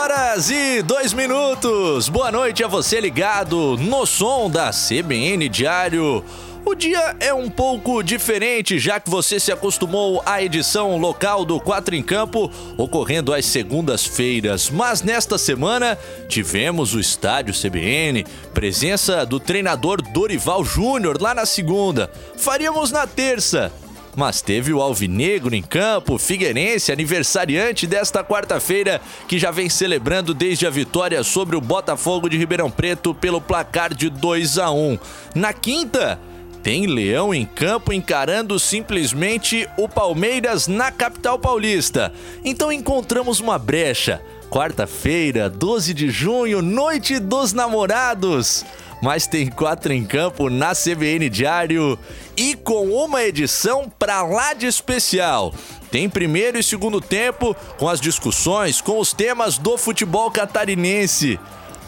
Horas e 2 minutos. Boa noite a você ligado no som da CBN Diário. O dia é um pouco diferente, já que você se acostumou à edição local do 4 em Campo, ocorrendo às segundas-feiras. Mas nesta semana tivemos o estádio CBN, presença do treinador Dorival Júnior lá na segunda. Faríamos na terça, mas teve o Alvinegro em campo, Figueirense, aniversariante desta quarta-feira, que já vem celebrando desde a vitória sobre o Botafogo de Ribeirão Preto pelo placar de 2 a 1. Na quinta, tem Leão em campo encarando simplesmente o Palmeiras na capital paulista. Então encontramos uma brecha. Quarta-feira, 12 de junho, noite dos namorados mas tem quatro em campo na CBN Diário e com uma edição pra lá de especial. Tem primeiro e segundo tempo com as discussões com os temas do futebol catarinense.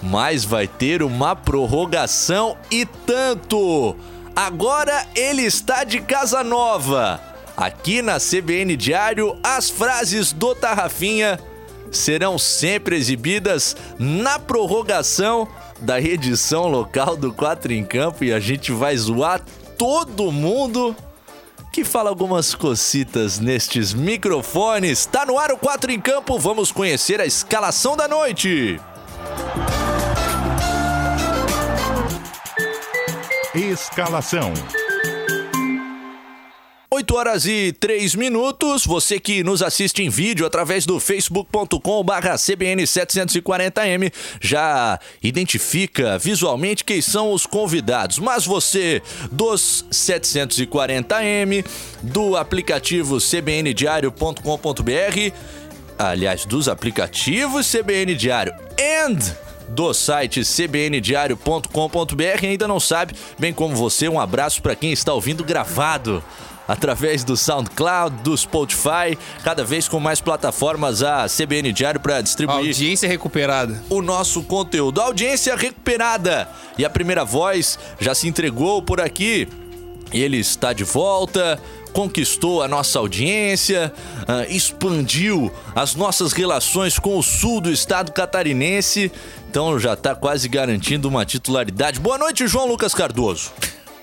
Mas vai ter uma prorrogação e tanto. Agora ele está de casa nova. Aqui na CBN Diário, as frases do Tarrafinha serão sempre exibidas na prorrogação da edição local do 4 em Campo e a gente vai zoar todo mundo que fala algumas cocitas nestes microfones. Tá no ar o 4 em Campo, vamos conhecer a escalação da noite. Escalação. 8 horas e 3 minutos. Você que nos assiste em vídeo através do facebook.com/barra CBN740M já identifica visualmente quem são os convidados. Mas você dos 740M, do aplicativo cbndiario.com.br, aliás, dos aplicativos CBN Diário and do site cbndiario.com.br ainda não sabe, bem como você, um abraço para quem está ouvindo gravado através do SoundCloud, do Spotify, cada vez com mais plataformas a CBN Diário para distribuir. Audiência recuperada. O nosso conteúdo. Audiência recuperada. E a primeira voz já se entregou por aqui. Ele está de volta, conquistou a nossa audiência, uh, expandiu as nossas relações com o sul do estado catarinense. Então já está quase garantindo uma titularidade. Boa noite, João Lucas Cardoso.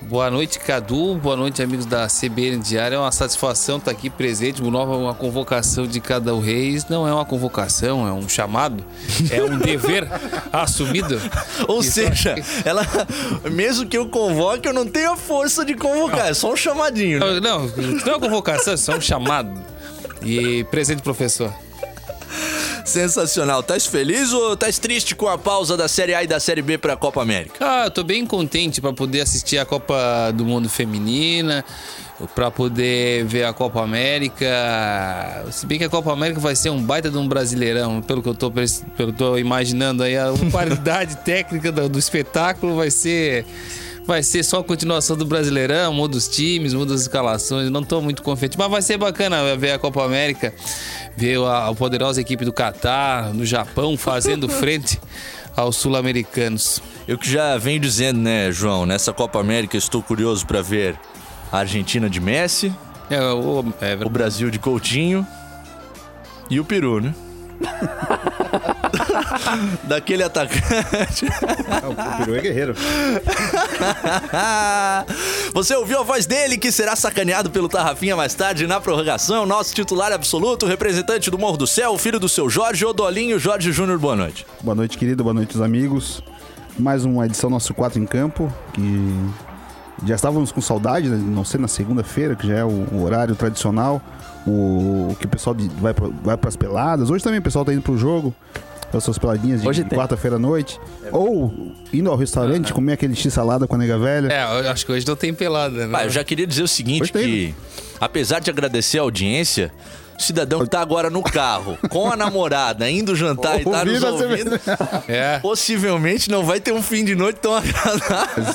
Boa noite, Cadu. Boa noite, amigos da CBN Diário. É uma satisfação estar aqui presente. Uma nova uma convocação de cada o Reis. Não é uma convocação, é um chamado. É um dever assumido. Ou Isso seja, que... ela, mesmo que eu convoque, eu não tenho a força de convocar. Não. É só um chamadinho. Né? Não, não é uma convocação, é só um chamado. E presente, professor. Sensacional. Tás feliz ou tás triste com a pausa da Série A e da Série B para a Copa América? Ah, eu tô bem contente para poder assistir a Copa do Mundo Feminina, para poder ver a Copa América. Se bem que a Copa América vai ser um baita de um brasileirão, pelo que eu tô, pelo que eu tô imaginando aí, a qualidade técnica do, do espetáculo vai ser vai ser só a continuação do Brasileirão, muda os times, muda as escalações. Não tô muito confiante, mas vai ser bacana ver a Copa América, ver a, a poderosa equipe do Catar, no Japão, fazendo frente aos sul-americanos. Eu que já venho dizendo, né, João, nessa Copa América estou curioso para ver a Argentina de Messi, é, o, é o Brasil de Coutinho e o Peru, né? Daquele atacante. O Peru é guerreiro. Você ouviu a voz dele que será sacaneado pelo Tarrafinha mais tarde na prorrogação. Nosso titular absoluto, representante do Morro do Céu, filho do seu Jorge Odolinho, Jorge Júnior. Boa noite. Boa noite, querido. Boa noite, os amigos. Mais uma edição nosso 4 em campo, que já estávamos com saudade, né? não sei, na segunda-feira, que já é o, o horário tradicional o, que o pessoal vai, vai para as peladas. Hoje também o pessoal tá indo pro jogo, as suas peladinhas de quarta-feira à noite. É Ou indo ao restaurante, comer aquele x-salada com a nega velha. É, eu acho que hoje não tem pelada, né? Ah, eu já queria dizer o seguinte, que apesar de agradecer a audiência, cidadão que tá agora no carro, com a namorada, indo jantar e tá nos Ouvindo É. possivelmente não vai ter um fim de noite tão agradável.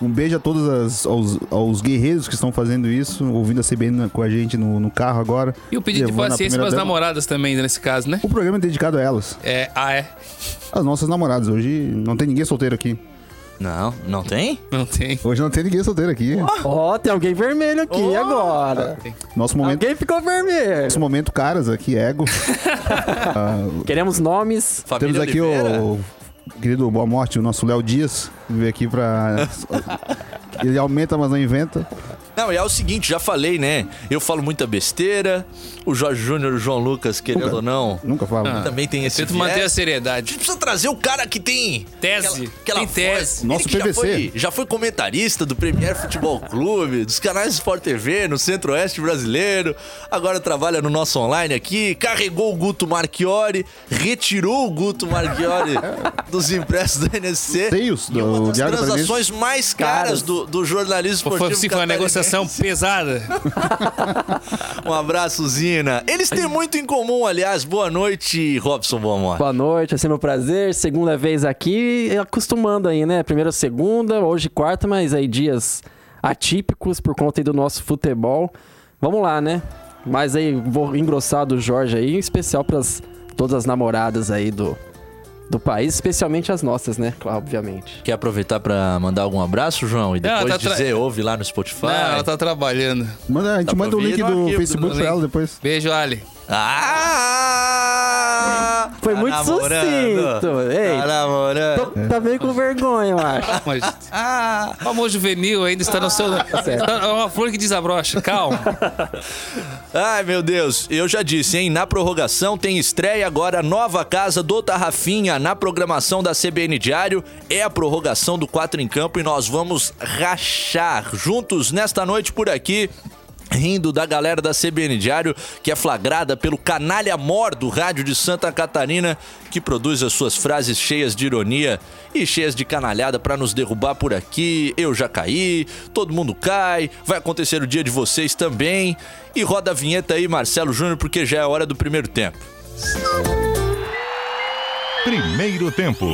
Um beijo a todos as- aos, aos guerreiros que estão fazendo isso, ouvindo a CBN com a gente no, no carro agora. E o pedido de paciência para as namoradas também, nesse caso, né? O programa é dedicado a elas, É, ah, é? as nossas namoradas. Hoje não tem ninguém solteiro aqui. Não, não tem? Não tem. Hoje não tem ninguém solteiro aqui. Ó, tem alguém vermelho aqui Oh. agora. Nosso momento, Alguém ficou vermelho. nosso momento caras aqui, ego. Ah, Queremos nomes. Família temos aqui Oliveira? o querido Boa Morte, o nosso Léo Dias, que veio aqui pra. Ele aumenta, mas não inventa. Não, e é o seguinte, já falei, né? Eu falo muita besteira. O Jorge Júnior e o João Lucas, querendo Nunca. ou não, Nunca falo. Ah. também tem esse Tento manter a A seriedade. gente precisa trazer o cara que tem Tese. aquela Tem voz. tese. Ele Nosso que já PVC. foi, já foi comentarista do Premier Futebol Clube, dos canais Sport TV, no Centro-Oeste brasileiro. Agora trabalha no nosso online aqui. Carregou o Guto Marchiori, retirou o Guto Marchiori dos impressos do NSC. Seios E uma do das do transações mais caras Caras. do, do jornalismo Foi, esportivo. sim, foi uma catarinense. Negociação pesada. Um abraço, Zina. Eles têm muito em comum, aliás. Boa noite, Robson Bomor. Boa noite, é sempre um prazer. Segunda vez aqui, acostumando aí, né? Primeira, segunda, hoje quarta, mas aí dias atípicos por conta aí do nosso futebol. Vamos lá, né? Mas aí vou engrossar do Jorge aí, em especial para todas as namoradas aí do, do país, especialmente as nossas, né? Claro, obviamente. Quer aproveitar pra mandar algum abraço, João? E depois tá tra- dizer, ouve lá no Spotify. Não, ela tá trabalhando. Manda, a gente pra manda o link do Facebook pra ela depois. Beijo, Ali. Ah! Foi Tá muito namorando. sucinto. Ei, Tá namorando. tô- tá meio com vergonha, eu acho. Mas, Ah! o amor juvenil ainda está no seu. certo. É uma flor que desabrocha. Calma. Ai, meu Deus. Eu já disse, hein? Na prorrogação tem estreia agora, nova casa do Tarrafinha na programação da CBN Diário. É a prorrogação do 4 em Campo e nós vamos rachar juntos nesta noite por aqui. Rindo da galera da CBN Diário, que é flagrada pelo canalha mor do rádio de Santa Catarina, que produz as suas frases cheias de ironia e cheias de canalhada pra nos derrubar por aqui. Eu já caí, todo mundo cai, vai acontecer o dia de vocês também. E roda a vinheta aí, Marcelo Júnior, porque já é hora do primeiro tempo. Primeiro tempo.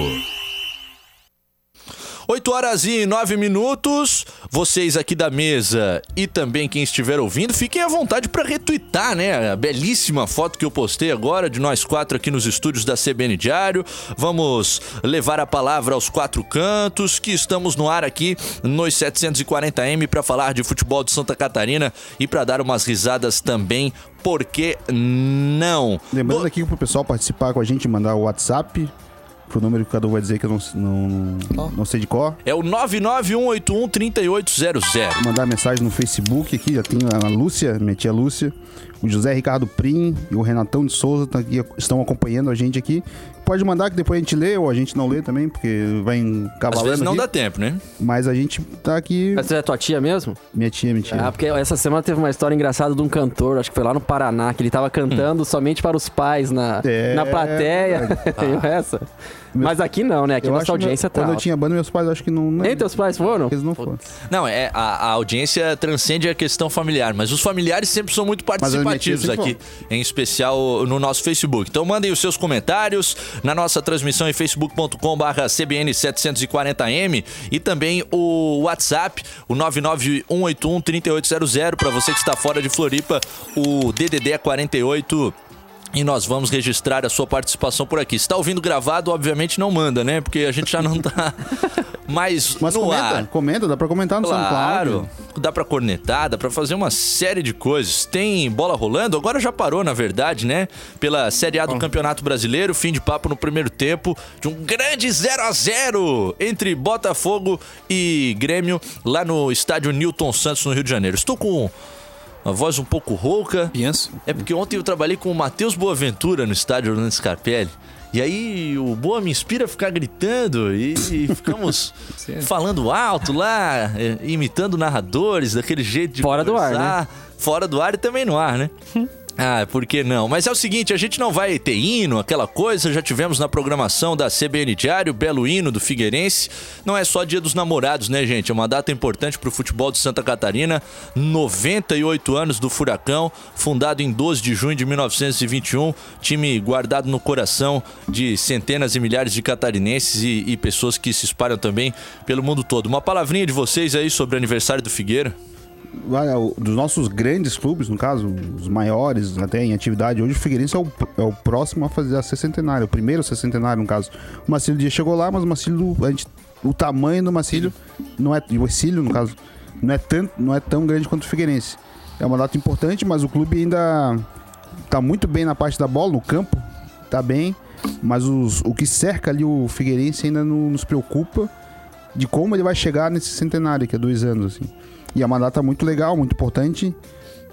8 horas e 9 minutos. Vocês aqui da mesa e também quem estiver ouvindo, fiquem à vontade para retweetar, né? A belíssima foto que eu postei agora de nós quatro aqui nos estúdios da CBN Diário. Vamos levar a palavra aos quatro cantos, que estamos no ar aqui nos 740M para falar de futebol de Santa Catarina e para dar umas risadas também. Por que não? Lembrando Do- aqui pro pessoal participar com a gente, mandar o WhatsApp, pro número que o Cadu vai dizer que eu não, não, não sei de cor. É o 991813800. Mandar mensagem no Facebook aqui, já tem a Lúcia, minha tia Lúcia, o José Ricardo Prim e o Renatão de Souza tá aqui- estão acompanhando a gente aqui. Pode mandar que depois a gente lê ou a gente não lê também, porque vai Às encavalando vezes não aqui. dá tempo, né? Mas a gente tá aqui, Essa é tua tia mesmo? minha tia, minha tia. Ah, porque essa semana teve uma história engraçada de um cantor, acho que foi lá no Paraná, que ele tava cantando somente para os pais na, É, na plateia. Viu essa? Mas aqui não, né? Aqui eu nossa acho que audiência tá. quando eu alta. tinha banda, meus pais acho que não... não Nem teus pais foram? Eles não foram. Não, é a, a audiência transcende a questão familiar, mas os familiares sempre são muito participativos aqui, em especial no nosso Facebook. Então mandem os seus comentários na nossa transmissão em facebook.com/cbn740m e também o WhatsApp, o 991813800 para você que está fora de Floripa, o DDD é 48 e nós vamos registrar a sua participação por aqui. Se tá ouvindo gravado, obviamente não manda, né? Porque a gente já não tá mais Mas no comenta, ar. comenta, dá pra comentar no Claro, SoundCloud. dá pra cornetar, dá pra fazer uma série de coisas. Tem bola rolando, agora já parou, na verdade, né? Pela Série A do Campeonato Brasileiro, fim de papo no primeiro tempo de um grande 0 a 0 entre Botafogo e Grêmio lá no estádio Newton Santos, no Rio de Janeiro. Estou com uma voz um pouco rouca. Penso. É porque ontem eu trabalhei com o Matheus Boaventura no estádio Orlando Scarpelli. E aí o Boa me inspira a ficar gritando e, e ficamos falando alto lá, eh, imitando narradores, daquele jeito de Fora do ar, né? conversar. Fora do ar e também no ar, né? Ah, por que não? Mas é o seguinte, a gente não vai ter hino, aquela coisa, já tivemos na programação da CBN Diário, belo hino do Figueirense. Não é só dia dos namorados, né, gente? É uma data importante pro futebol de Santa Catarina. 98 anos do Furacão, fundado em 12 de junho de 1921. Time guardado no coração de centenas e milhares de catarinenses e, e pessoas que se espalham também pelo mundo todo. Uma palavrinha de vocês aí sobre o aniversário do Figueira. O- dos nossos grandes clubes, no caso, os maiores até em atividade, hoje o Figueirense é o, é o próximo a fazer a sescentenário, o primeiro sescentenário, no caso. O Marcílio Dias chegou lá, mas o Marcílio, a gente, o tamanho do Marcílio não é, o Exílio, no caso, não é, tanto, não é tão grande quanto o Figueirense. É uma data importante, mas o clube ainda tá muito bem na parte da bola, no campo, tá bem, mas os- o que cerca ali o Figueirense ainda não nos preocupa de como ele vai chegar nesse centenário, que é dois anos, assim. E é uma data muito legal, muito importante.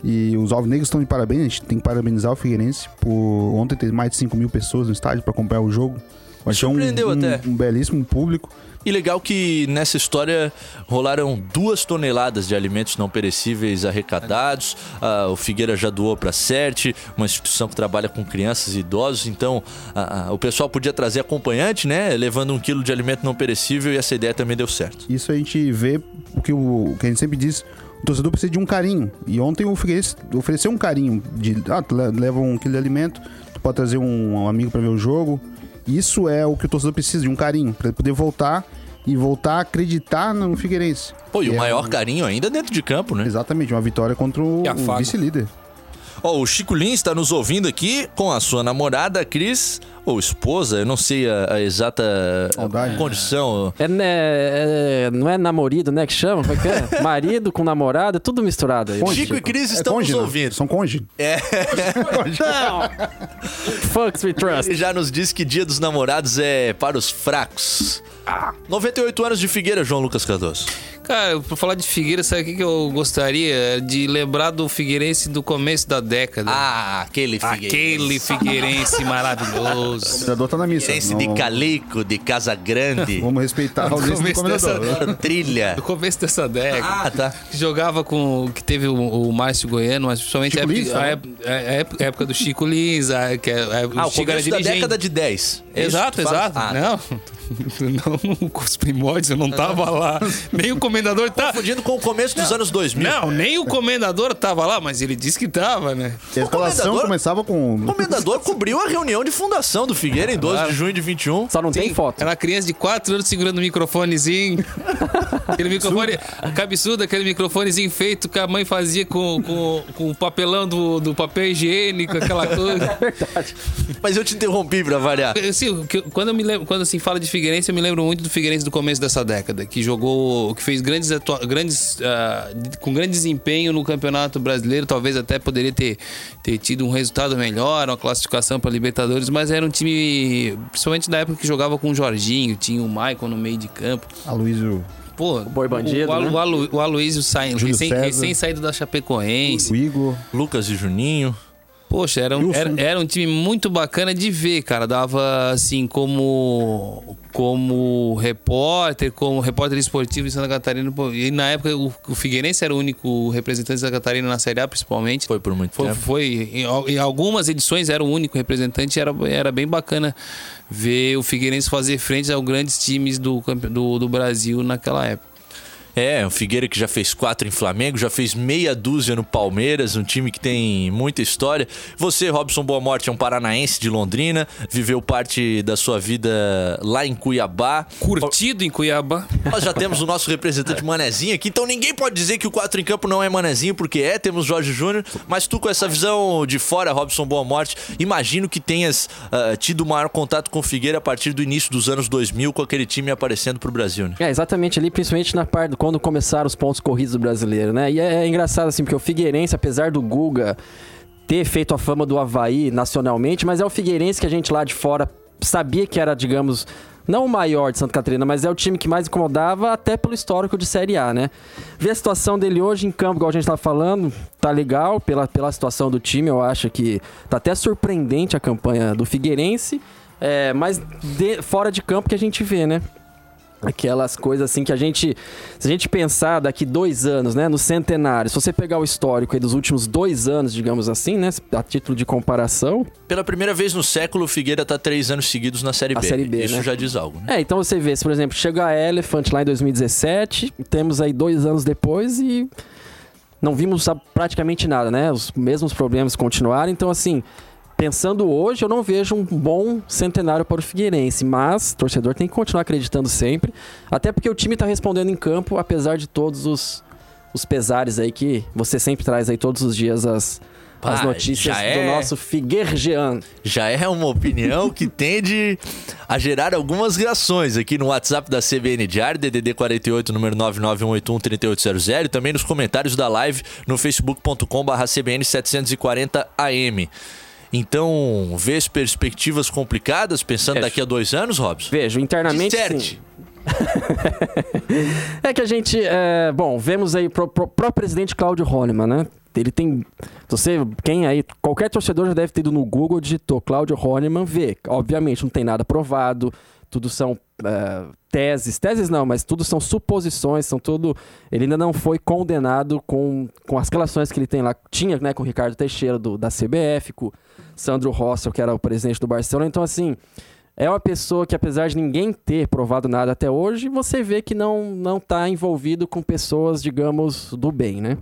E os Alvinegros estão de parabéns, a gente tem que parabenizar o Figueirense por ontem ter mais de 5 mil pessoas no estádio para acompanhar o jogo. Ser um, um, até. um belíssimo público. E legal que nessa história rolaram duas toneladas de alimentos não perecíveis arrecadados. Ah, o Figueira já doou para a CERT, uma instituição que trabalha com crianças e idosos. Então ah, ah, o pessoal podia trazer acompanhante, né? Levando um quilo de alimento não perecível e essa ideia também deu certo. Isso a gente vê o que, o, que a gente sempre diz. O torcedor precisa de um carinho. E ontem o Figueirense ofereceu um carinho. De, ah, leva um quilo de alimento, tu pode trazer um, um amigo para ver o jogo. Isso é o que o torcedor precisa, de um carinho. para poder voltar e voltar a acreditar no Figueirense. Pô, e o É maior um- carinho ainda dentro de campo, né? Exatamente, uma vitória contra o, o vice-líder. Ó, o Chico Lins está nos ouvindo aqui com a sua namorada, Cris, ou esposa, eu não sei a, a exata Saudade. condição. É, né, é- não é namorido, né, que chama? É que é? Marido com namorada, tudo misturado aí. Cônjuge. Chico e Cris É estão nos cônjuge, né? ouvindo. São cônjuge. Fucks we trust. Ele já nos disse que Dia dos Namorados é para os fracos. 98 anos de Figueira, João Lucas Cardoso. Cara, pra falar de Figueira, sabe o que, que eu gostaria? De lembrar do Figueirense do começo da década. Ah, aquele Figueira. Aquele Figueirense maravilhoso. O comendador tá na missa. Figueirense Não- de Calico, de Casa Grande. Vamos respeitar a do Começo dessa-. Trilha. Do começo dessa década. Ah, tá. que jogava com. que teve o, o Márcio Goiano, mas principalmente a Chico época, Lins, a, né? época, a época- a época do Chico Lins, a, que é- a, Ah, o Chico era começo da década de 10. É isso Exato, exato. Ah, não, não, com os primórdios, eu não tava lá. Nem o comendador tá. Confundindo com o começo dos anos 2000. Não, nem o comendador tava lá, mas ele disse que tava, né? A escalação comendador- começava com. O comendador cobriu a reunião de fundação do Figueira em 12 Claro. de junho de 21. Só não tem foto. Era criança de 4 anos segurando o microfonezinho. aquele microfone. Cabeçudo, aquele microfonezinho feito que a mãe fazia com, com, com o papelão do, do papel higiênico, aquela coisa. Mas eu te interrompi pra variar. Eu, Assim, o que- quando eu me lembro, quando assim fala de Figueirense, eu me lembro muito do Figueirense do começo dessa década, que jogou, que fez grandes, grandes ah, com grande desempenho no Campeonato Brasileiro, talvez até poderia ter, ter tido um resultado melhor, uma classificação para Libertadores, mas era um time, principalmente na época que jogava com o Jorginho, tinha o Maicon no meio de campo. Aloysio, Pô, boi bandido, o, Alu- né? o, Alu- o Aloysio saindo, recém, recém saído da Chapecoense. o Igor. Lucas e Juninho. Poxa, era um, era, era um time muito bacana de ver, cara. Dava, assim, como, como repórter, como repórter esportivo de Santa Catarina. E na época o, o Figueirense era o único representante de Santa Catarina na Série A, principalmente. Foi por muito Foi, tempo. foi em, al- em algumas edições era o único representante. Era, era bem bacana ver o Figueirense fazer frente aos grandes times do, do, do Brasil naquela época. É, o Figueira que já fez quatro em Flamengo, já fez meia dúzia no Palmeiras, um time que tem muita história. Você, Robson Boa Morte, é um paranaense de Londrina, viveu parte da sua vida lá em Cuiabá. Curtido em Cuiabá. Nós já temos o nosso representante Manezinho aqui, então ninguém pode dizer que o 4 em campo não é Manezinho, porque é, temos Jorge Júnior, mas tu com essa visão de fora, Robson Boa Morte, imagino que tenhas ah, tido maior contato com o Figueira a partir do início dos anos 2000, com aquele time aparecendo pro Brasil, né? É, exatamente ali, principalmente na parte quando começaram os pontos corridos do brasileiro, né? E é, é engraçado assim, porque o Figueirense, apesar do Guga ter feito a fama do Havaí nacionalmente, mas é o Figueirense que a gente lá de fora sabia que era, digamos, não o maior de Santa Catarina, mas é o time que mais incomodava até pelo histórico de Série A, né? Ver a situação dele hoje em campo, igual a gente tá falando, tá legal pela, pela situação do time, eu acho que tá até surpreendente a campanha do Figueirense, é, mas de- fora de campo que a gente vê, né? Aquelas coisas assim que a gente. Se a gente pensar daqui dois anos, né? No centenário, se você pegar o histórico aí dos últimos dois anos, digamos assim, né? A título de comparação. Pela primeira vez no século, o Figueira tá três anos seguidos na Série B. Série B, Isso né? já diz algo, né? É, então você vê, se, por exemplo, chega a Elephant lá em 2017, temos aí dois anos depois e não vimos praticamente nada, né? Os mesmos problemas continuaram. Então, assim, pensando hoje, eu não vejo um bom centenário para o Figueirense, mas o torcedor tem que continuar acreditando sempre, até porque o time está respondendo em campo, apesar de todos os, os pesares aí que você sempre traz aí todos os dias as, as Ah, notícias do é. nosso Figueirjean. Já é uma opinião que tende a gerar algumas reações aqui no WhatsApp da CBN Diário, DDD 48, número 991813800 e também nos comentários da live no facebook.com.br CBN 740AM. Então, vês perspectivas complicadas pensando Vejo. daqui a dois anos, Robson? Vejo, internamente sim. Disserte. É que a gente, é, bom, vemos aí pro, pro, pro presidente Cláudio Holliman, né? Ele tem, você, quem aí, qualquer torcedor já deve ter ido no Google, digitou Cláudio Holliman, vê. Obviamente não tem nada provado, tudo são é, teses, teses não, mas tudo são suposições, são tudo. Ele ainda não foi condenado com, com as relações que ele tem lá, tinha, né, com o Ricardo Teixeira do, da CBF, com o Sandro Rossel, que era o presidente do Barcelona. Então, assim, é uma pessoa que, apesar de ninguém ter provado nada até hoje, você vê que não, não tá envolvido com pessoas, digamos, do bem, né?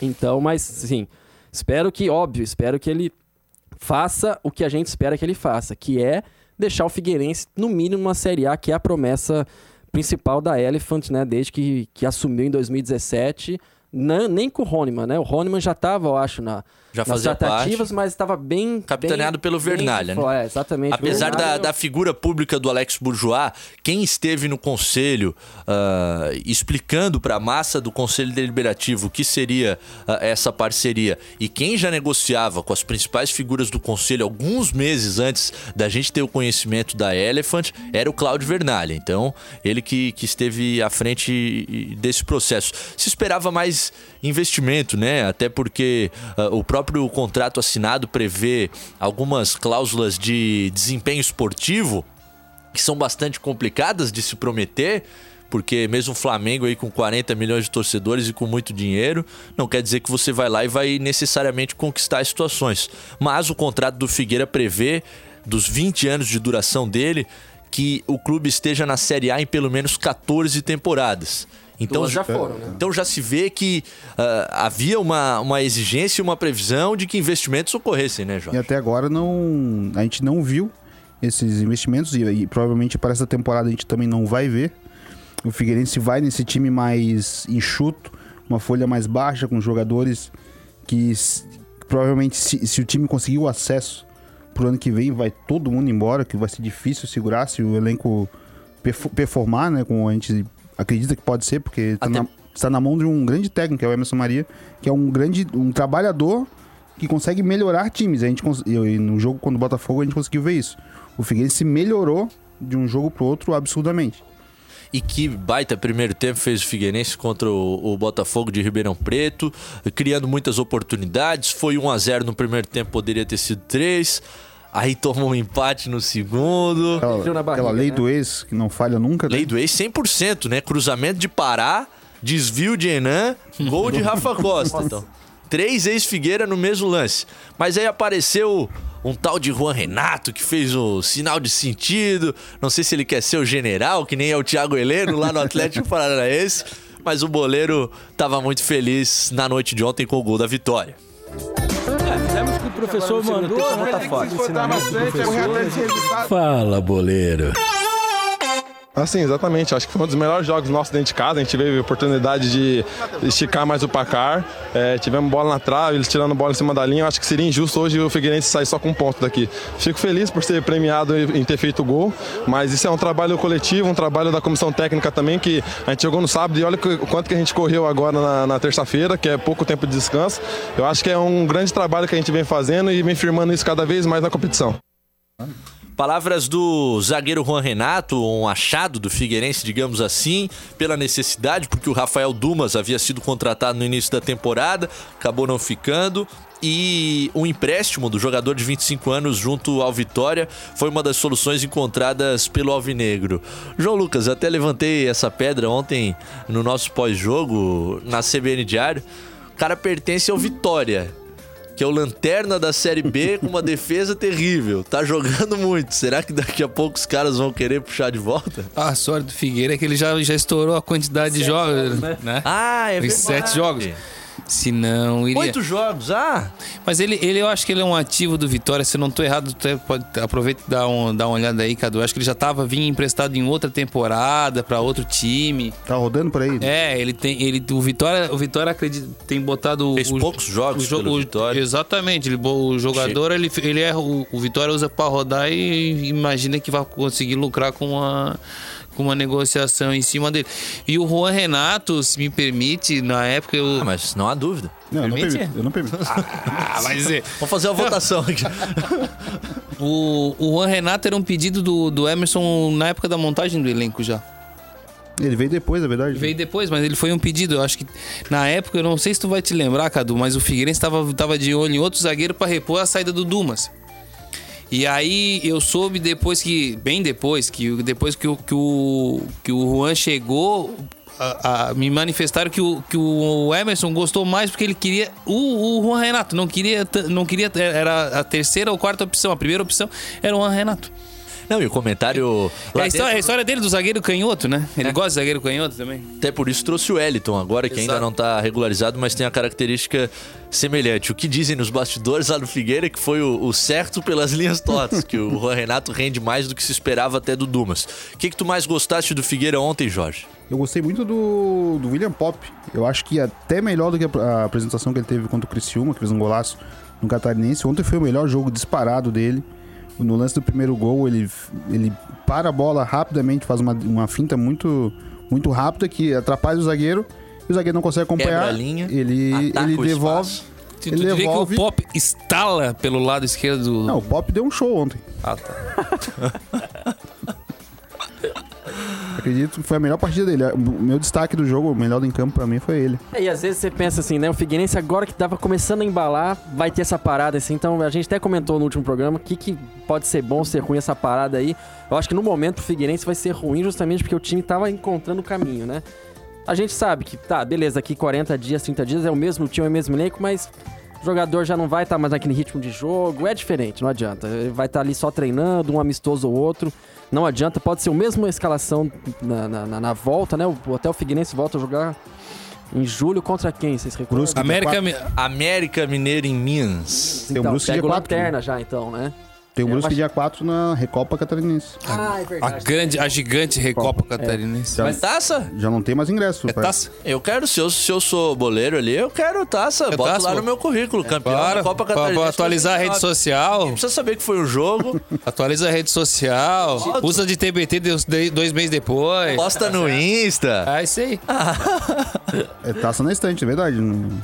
Então, mas, sim, espero que, óbvio, espero que ele faça o que a gente espera que ele faça, que é deixar o Figueirense, no mínimo, uma Série A, que é a promessa principal da Elephant, né? Desde que, que assumiu em 2017. Não, nem com o Roniman, né? O Roniman já estava, eu acho, na, Já fazia tratativas, mas estava bem... Capitaneado bem- pelo bem Vernalha, né? É, exatamente. Apesar da, da figura pública do Alex Bourgeois, quem esteve no conselho ah, explicando para a massa do conselho deliberativo o que seria ah, essa parceria e quem já negociava com as principais figuras do conselho alguns meses antes da gente ter o conhecimento da Elephant era o Cláudio Vernalha. Então, ele que, que esteve à frente desse processo. Se esperava mais investimento, né? Até porque ah, o próprio contrato assinado prevê algumas cláusulas de desempenho esportivo que são bastante complicadas de se prometer, porque mesmo o Flamengo aí com 40 milhões de torcedores e com muito dinheiro, não quer dizer que você vai lá e vai necessariamente conquistar as situações. Mas o contrato do Figueira prevê dos 20 anos de duração dele que o clube esteja na Série A em pelo menos 14 temporadas. Então Duas já foram, né? então já se vê que ah, havia uma, uma exigência e uma previsão de que investimentos ocorressem, né, E Jorge? até agora não, a gente não viu esses investimentos e, e provavelmente para essa temporada a gente também não vai ver. O Figueirense vai nesse time mais enxuto, uma folha mais baixa, com jogadores que provavelmente se, se o time conseguir o acesso pro ano que vem, vai todo mundo embora, que vai ser difícil segurar se o elenco perfo- performar, né? Como a gente acredita que pode ser, porque tá Até- na, está na mão de um grande técnico, que é o Emerson Maria, que é um grande, um trabalhador que consegue melhorar times. A gente e no jogo contra o Botafogo a gente conseguiu ver isso. O Figueirense melhorou de um jogo pro outro absurdamente. E que baita primeiro tempo fez o Figueirense contra o, o Botafogo de Ribeirão Preto, criando muitas oportunidades. Foi 1 a 0 no primeiro tempo, poderia ter sido 3. Aí tomou um empate no segundo. Aquela, barriga, aquela lei né? do ex, que não falha nunca. né? Lei do ex 100%, né? Cruzamento de Pará, desvio de Enan, gol de Rafa Costa. Então, três ex-Figueira no mesmo lance. Mas aí apareceu um tal de Juan Renato que fez o sinal de sentido. Não sei se ele quer ser o general, que nem é o Thiago Heleno lá no Atlético Paranaense. Mas o boleiro estava muito feliz na noite de ontem com o gol da vitória. Professor mandou, né? Esforçar bastante, Fala, boleiro. Assim, exatamente. Acho que foi um dos melhores jogos nossos dentro de casa. A gente teve a oportunidade de esticar mais o placar. É, tivemos bola na trave, eles tirando bola em cima da linha. Acho que seria injusto hoje o Figueirense sair só com um ponto daqui. Fico feliz por ser premiado em ter feito o gol, mas isso é um trabalho coletivo, um trabalho da comissão técnica também, que a gente jogou no sábado e olha o quanto que a gente correu agora na, na terça-feira, que é pouco tempo de descanso. Eu acho que é um grande trabalho que a gente vem fazendo e vem firmando isso cada vez mais na competição. Palavras do zagueiro Juan Renato, um achado do Figueirense, digamos assim, pela necessidade, porque o Rafael Dumas havia sido contratado no início da temporada, acabou não ficando. E o empréstimo do jogador de 25 anos junto ao Vitória foi uma das soluções encontradas pelo Alvinegro. João Lucas, até levantei essa pedra ontem no nosso pós-jogo na CBN Diário. O cara pertence ao Vitória que é o lanterna da Série B com uma defesa terrível. Tá jogando muito. Será que daqui a pouco os caras vão querer puxar de volta? A sorte do Figueira é que ele já, já estourou a quantidade sete de jogos, né? né? Ah, é verdade. sete jogos. Se não, iria... Oito jogos, ah! Mas ele, ele, eu acho que ele é um ativo do Vitória. Se eu não tô errado, tu pode aproveita e dar, um, dar uma olhada aí, Cadu. Eu acho que ele já tava vindo emprestado em outra temporada para outro time. Tá rodando por aí. É, ele tem. Ele, o Vitória, o Vitória acredita, tem botado. Fez o, poucos jogos o, pelo o, Vitória. Exatamente. Ele, o jogador, ele, ele é. O, o Vitória usa para rodar e imagina que vai conseguir lucrar com uma com uma negociação em cima dele. E o Juan Renato, se me permite, na época eu. Ah, mas não há dúvida. Não, eu não permito. Eu não permito. Ah, vai dizer. Vamos fazer a votação aqui. o, o Juan Renato era um pedido do, do Emerson na época da montagem do elenco já. Ele veio depois, é verdade. Veio depois, mas ele foi um pedido. Eu acho que na época, eu não sei se tu vai te lembrar, Cadu, mas o Figueirense estava tava de olho em outro zagueiro para repor a saída do Dumas. E aí eu soube depois que, bem depois, que depois que o, que o, que o Juan chegou, a, a, me manifestaram que o, que o Emerson gostou mais porque ele queria o, o Juan Renato, não queria, não queria, era a terceira ou quarta opção, a primeira opção era o Juan Renato. Não, e o comentário. É a, história, dentro... a, história, dele do zagueiro canhoto, né? Ele é. gosta de zagueiro canhoto também. Até por isso trouxe o Eliton agora, que Exato. ainda não tá regularizado, mas tem a característica semelhante. O que dizem nos bastidores lá no Figueira é que foi o, o certo pelas linhas tortas, que o Juan Renato rende mais do que se esperava até do Dumas. O que, que tu mais gostaste do Figueira ontem, Jorge? Eu gostei muito do, do William Pop. Eu acho que até melhor do que a, a apresentação que ele teve contra o Criciúma, que fez um golaço no Catarinense. Ontem foi o melhor jogo disparado dele. No lance do primeiro gol, ele, ele para a bola rapidamente, faz uma, uma finta muito, muito rápida que atrapalha o zagueiro. E o zagueiro não consegue acompanhar. a linha, ele, ele devolve. Tu, ele tu devolve... que o Pop estala pelo lado esquerdo? Não, o Pop deu um show ontem. Ah, tá. Acredito que foi a melhor partida dele. O meu destaque do jogo, o melhor em campo pra mim foi ele. É, e às vezes você pensa assim, né? O Figueirense agora que tava começando a embalar, vai ter essa parada assim. Então a gente até comentou no último programa que, que pode ser bom, ser ruim essa parada aí. Eu acho que no momento o Figueirense vai ser ruim justamente porque o time tava encontrando o caminho, né? A gente sabe que, tá, beleza, aqui 40 dias, 30 dias é o mesmo time, é o mesmo elenco, mas o jogador já não vai estar tá mais naquele ritmo de jogo, é diferente, não adianta. Ele vai estar tá ali só treinando, um amistoso ou outro. Não adianta, pode ser a mesma escalação na, na, na volta, né? O, até o Figueirense volta a jogar em julho contra quem? Vocês recordam? América, América Mineiro em Minas. Então, Tem um Brusque pega o Lanterna já, então, né? Tem o é, Brusque dia 4 na Recopa Catarinense. Ah, é verdade. A, grande, a gigante Recopa é. Catarinense. É. Mas taça? Já não tem mais ingresso. É taça? Eu quero, se eu, se eu sou boleiro ali, eu quero taça. É Bota taça, lá no meu currículo, campeão claro, da Copa Catarinense. Pra, atualizar a rede social. Não precisa saber que foi o um jogo. Atualiza a rede social. Usa de TBT dois meses depois. Posta no Insta. É isso aí. é taça na estante, é verdade.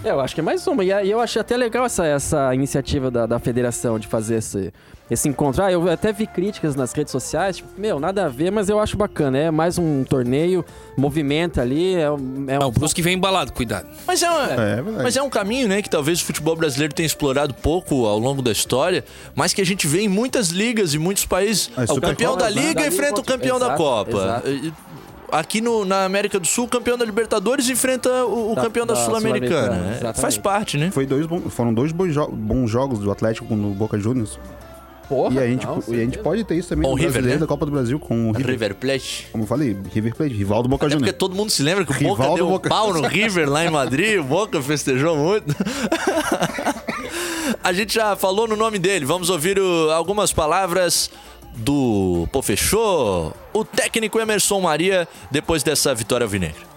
É, eu acho que é mais uma. E eu achei até legal essa, essa iniciativa da, da federação de fazer esse esse encontro. Ah, eu até vi críticas nas redes sociais, tipo, meu, nada a ver, mas eu acho bacana. É mais um torneio, movimento ali. É, é um... o Brusque vem embalado, cuidado. Mas é, uma, é, é mas é um caminho, né, que talvez o futebol brasileiro tenha explorado pouco ao longo da história, mas que a gente vê em muitas ligas e muitos países. Ah, o campeão da Liga da enfrenta o campeão exato, da Copa. Exato. Aqui no, na América do Sul, o campeão da Libertadores enfrenta o, o da, campeão da, da Sul-Americana. Sul Faz parte, né? Foi dois, foram dois bons, bons jogos do Atlético no Boca Juniors. Porra, e a gente, não, e a gente pode ter isso também com no River, né? da Copa do Brasil com o River. River Plate. Como eu falei, River Plate, rival do Boca Juniors. porque todo mundo se lembra que o rival Boca deu Boca... um pau no River lá em Madrid, o Boca festejou muito. a gente já falou no nome dele, vamos ouvir o, algumas palavras do Pô Fechou, o técnico Emerson Maria, depois dessa vitória alvinegra.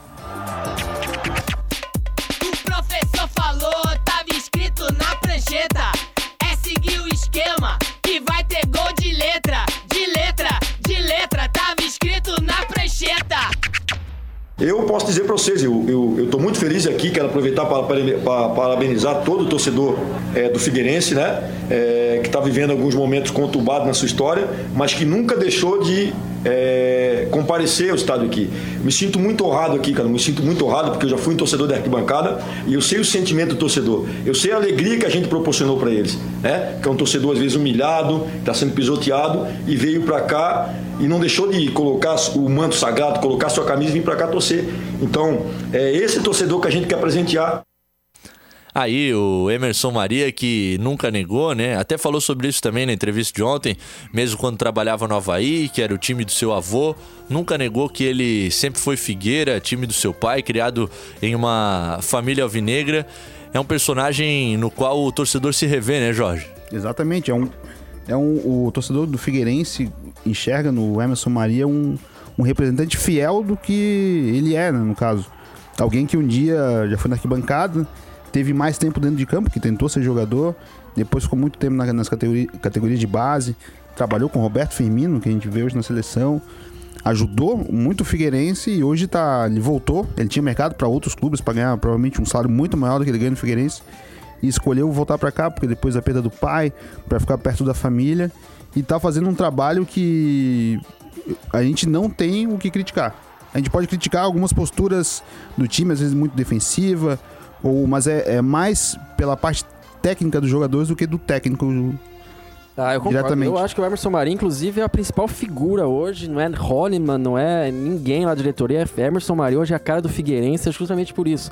Eu posso dizer para vocês, eu, estou muito feliz aqui, quero aproveitar para, para parabenizar todo o torcedor é, do Figueirense, né? É, que está vivendo alguns momentos conturbados na sua história, mas que nunca deixou de é, comparecer ao estádio aqui. Me sinto muito honrado aqui, cara. Me sinto muito honrado porque eu já fui um torcedor da arquibancada e eu sei o sentimento do torcedor. Eu sei a alegria que a gente proporcionou para eles, né? Que é um torcedor às vezes humilhado, está sendo pisoteado e veio para cá e não deixou de colocar o manto sagrado, colocar sua camisa e vir para cá torcer. Então, é esse torcedor que a gente quer presentear. Aí o Emerson Maria, que nunca negou, né? Até falou sobre isso também na entrevista de ontem, mesmo quando trabalhava no Havaí, que era o time do seu avô, nunca negou que ele sempre foi Figueira, time do seu pai, criado em uma família alvinegra. É um personagem no qual o torcedor se revê, né, Jorge? Exatamente, é um, é um o torcedor do Figueirense enxerga no Emerson Maria um, um representante fiel do que ele é, né, no caso. Alguém que um dia já foi na arquibancada, teve mais tempo dentro de campo, que tentou ser jogador, depois ficou muito tempo nas categorias categoria de base, trabalhou com Roberto Firmino, que a gente vê hoje na seleção, ajudou muito o Figueirense e hoje tá, ele voltou, ele tinha mercado para outros clubes para ganhar provavelmente um salário muito maior do que ele ganha no Figueirense e escolheu voltar para cá porque depois da perda do pai, para ficar perto da família e tá fazendo um trabalho que a gente não tem o que criticar. A gente pode criticar algumas posturas do time, às vezes muito defensiva, ou, mas é, é mais pela parte técnica dos jogadores do que do técnico ah, eu concordo. Eu acho que o Emerson Marinho, inclusive, é a principal figura hoje. Não é Holliman, não é ninguém lá da diretoria. É Emerson Marinho hoje é a cara do Figueirense, é justamente por isso.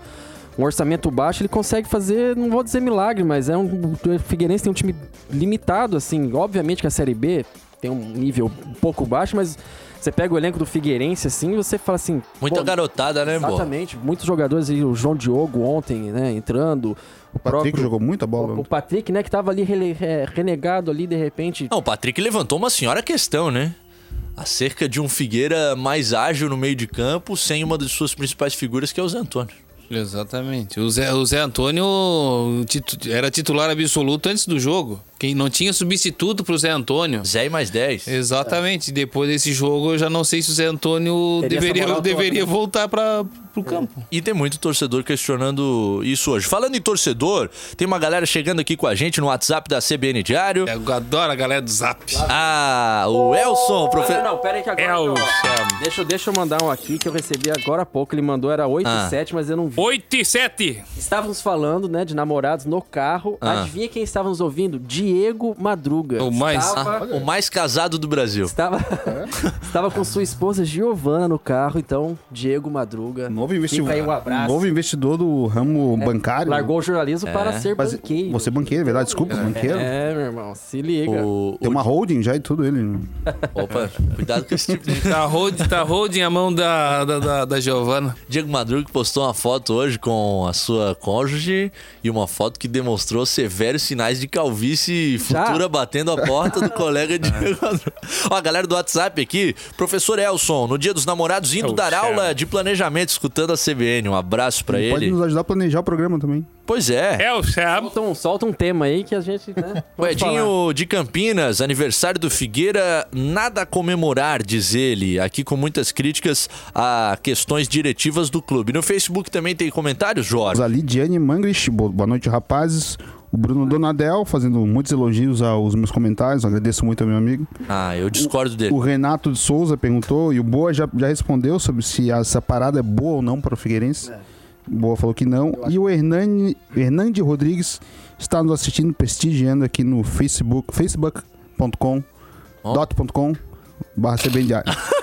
Um orçamento baixo, ele consegue fazer, não vou dizer milagre, mas é um. O Figueirense tem um time limitado, assim. Obviamente que a Série B tem um nível um pouco baixo, mas você pega o elenco do Figueirense, assim, e você fala assim... Muita garotada, né, Exatamente. Muitos jogadores, o João Diogo ontem, né, entrando... O Patrick próprio, jogou muita bola. O, o, Patrick, né, que tava ali renegado ali, de repente... Não, o Patrick levantou uma senhora questão, né? Acerca de um Figueira mais ágil no meio de campo, sem uma das suas principais figuras, que é o Zé Antônio. Exatamente. O Zé, o Zé Antônio era titular absoluto antes do jogo. Quem não tinha substituto pro Zé Antônio. Zé e mais 10. Exatamente. É. Depois desse jogo, eu já não sei se o Zé Antônio Teria deveria, deveria voltar para pro campo. E tem muito torcedor questionando isso hoje. Falando em torcedor, tem uma galera chegando aqui com a gente no WhatsApp da CBN Diário. Eu adoro a galera do Zap. Ah, o Elson, professor. Não, não, pera aí que agora. Elson. Deixa, deixa eu mandar um aqui que eu recebi agora há pouco. Ele mandou, era 8 ah. e 7, mas eu não vi. 8 e 7. Estávamos falando, né, de namorados no carro. Ah. Adivinha quem estávamos ouvindo? Diego Madruga. O mais, estava... ah, o mais casado do Brasil. Estava, estava com sua esposa Giovana no carro, então Diego Madruga. Novo investidor. Um abraço. Novo investidor do ramo é, bancário. Largou o jornalismo é. para ser Mas banqueiro. Você é banqueiro, é verdade? Desculpa, é, banqueiro. É, meu irmão, se liga. O, Tem uma holding já e tudo ele. Opa, cuidado com esse tipo de. Tá holding, tá holding a mão da, da, da, da Giovana. Diego Madruga postou uma foto hoje com a sua cônjuge e uma foto que demonstrou severos sinais de calvície futura batendo a porta do colega Diego Madruga. Ó, a galera do WhatsApp aqui, professor Elson, no dia dos namorados, indo dar aula de planejamento, escutando a CBN. Um abraço para ele. Pode nos ajudar a planejar o programa também. Pois é. É o Solta um, solta um tema aí que a gente. Né, o Edinho falar. de Campinas, aniversário do Figueira, nada a comemorar, diz ele. Aqui com muitas críticas a questões diretivas do clube. No Facebook também tem comentários, Jorge. A Lidiane Mangrich, boa noite, rapazes. O Bruno Donadel fazendo muitos elogios aos meus comentários, agradeço muito ao meu amigo. Ah, eu discordo dele. O Renato de Souza perguntou, e o Boa já, já respondeu sobre se essa parada é boa ou não para o Figueirense. É. Boa falou que não. E o Hernani, Hernande Rodrigues está nos assistindo, prestigiando aqui no Facebook, facebook.com, oh. dot.com, barra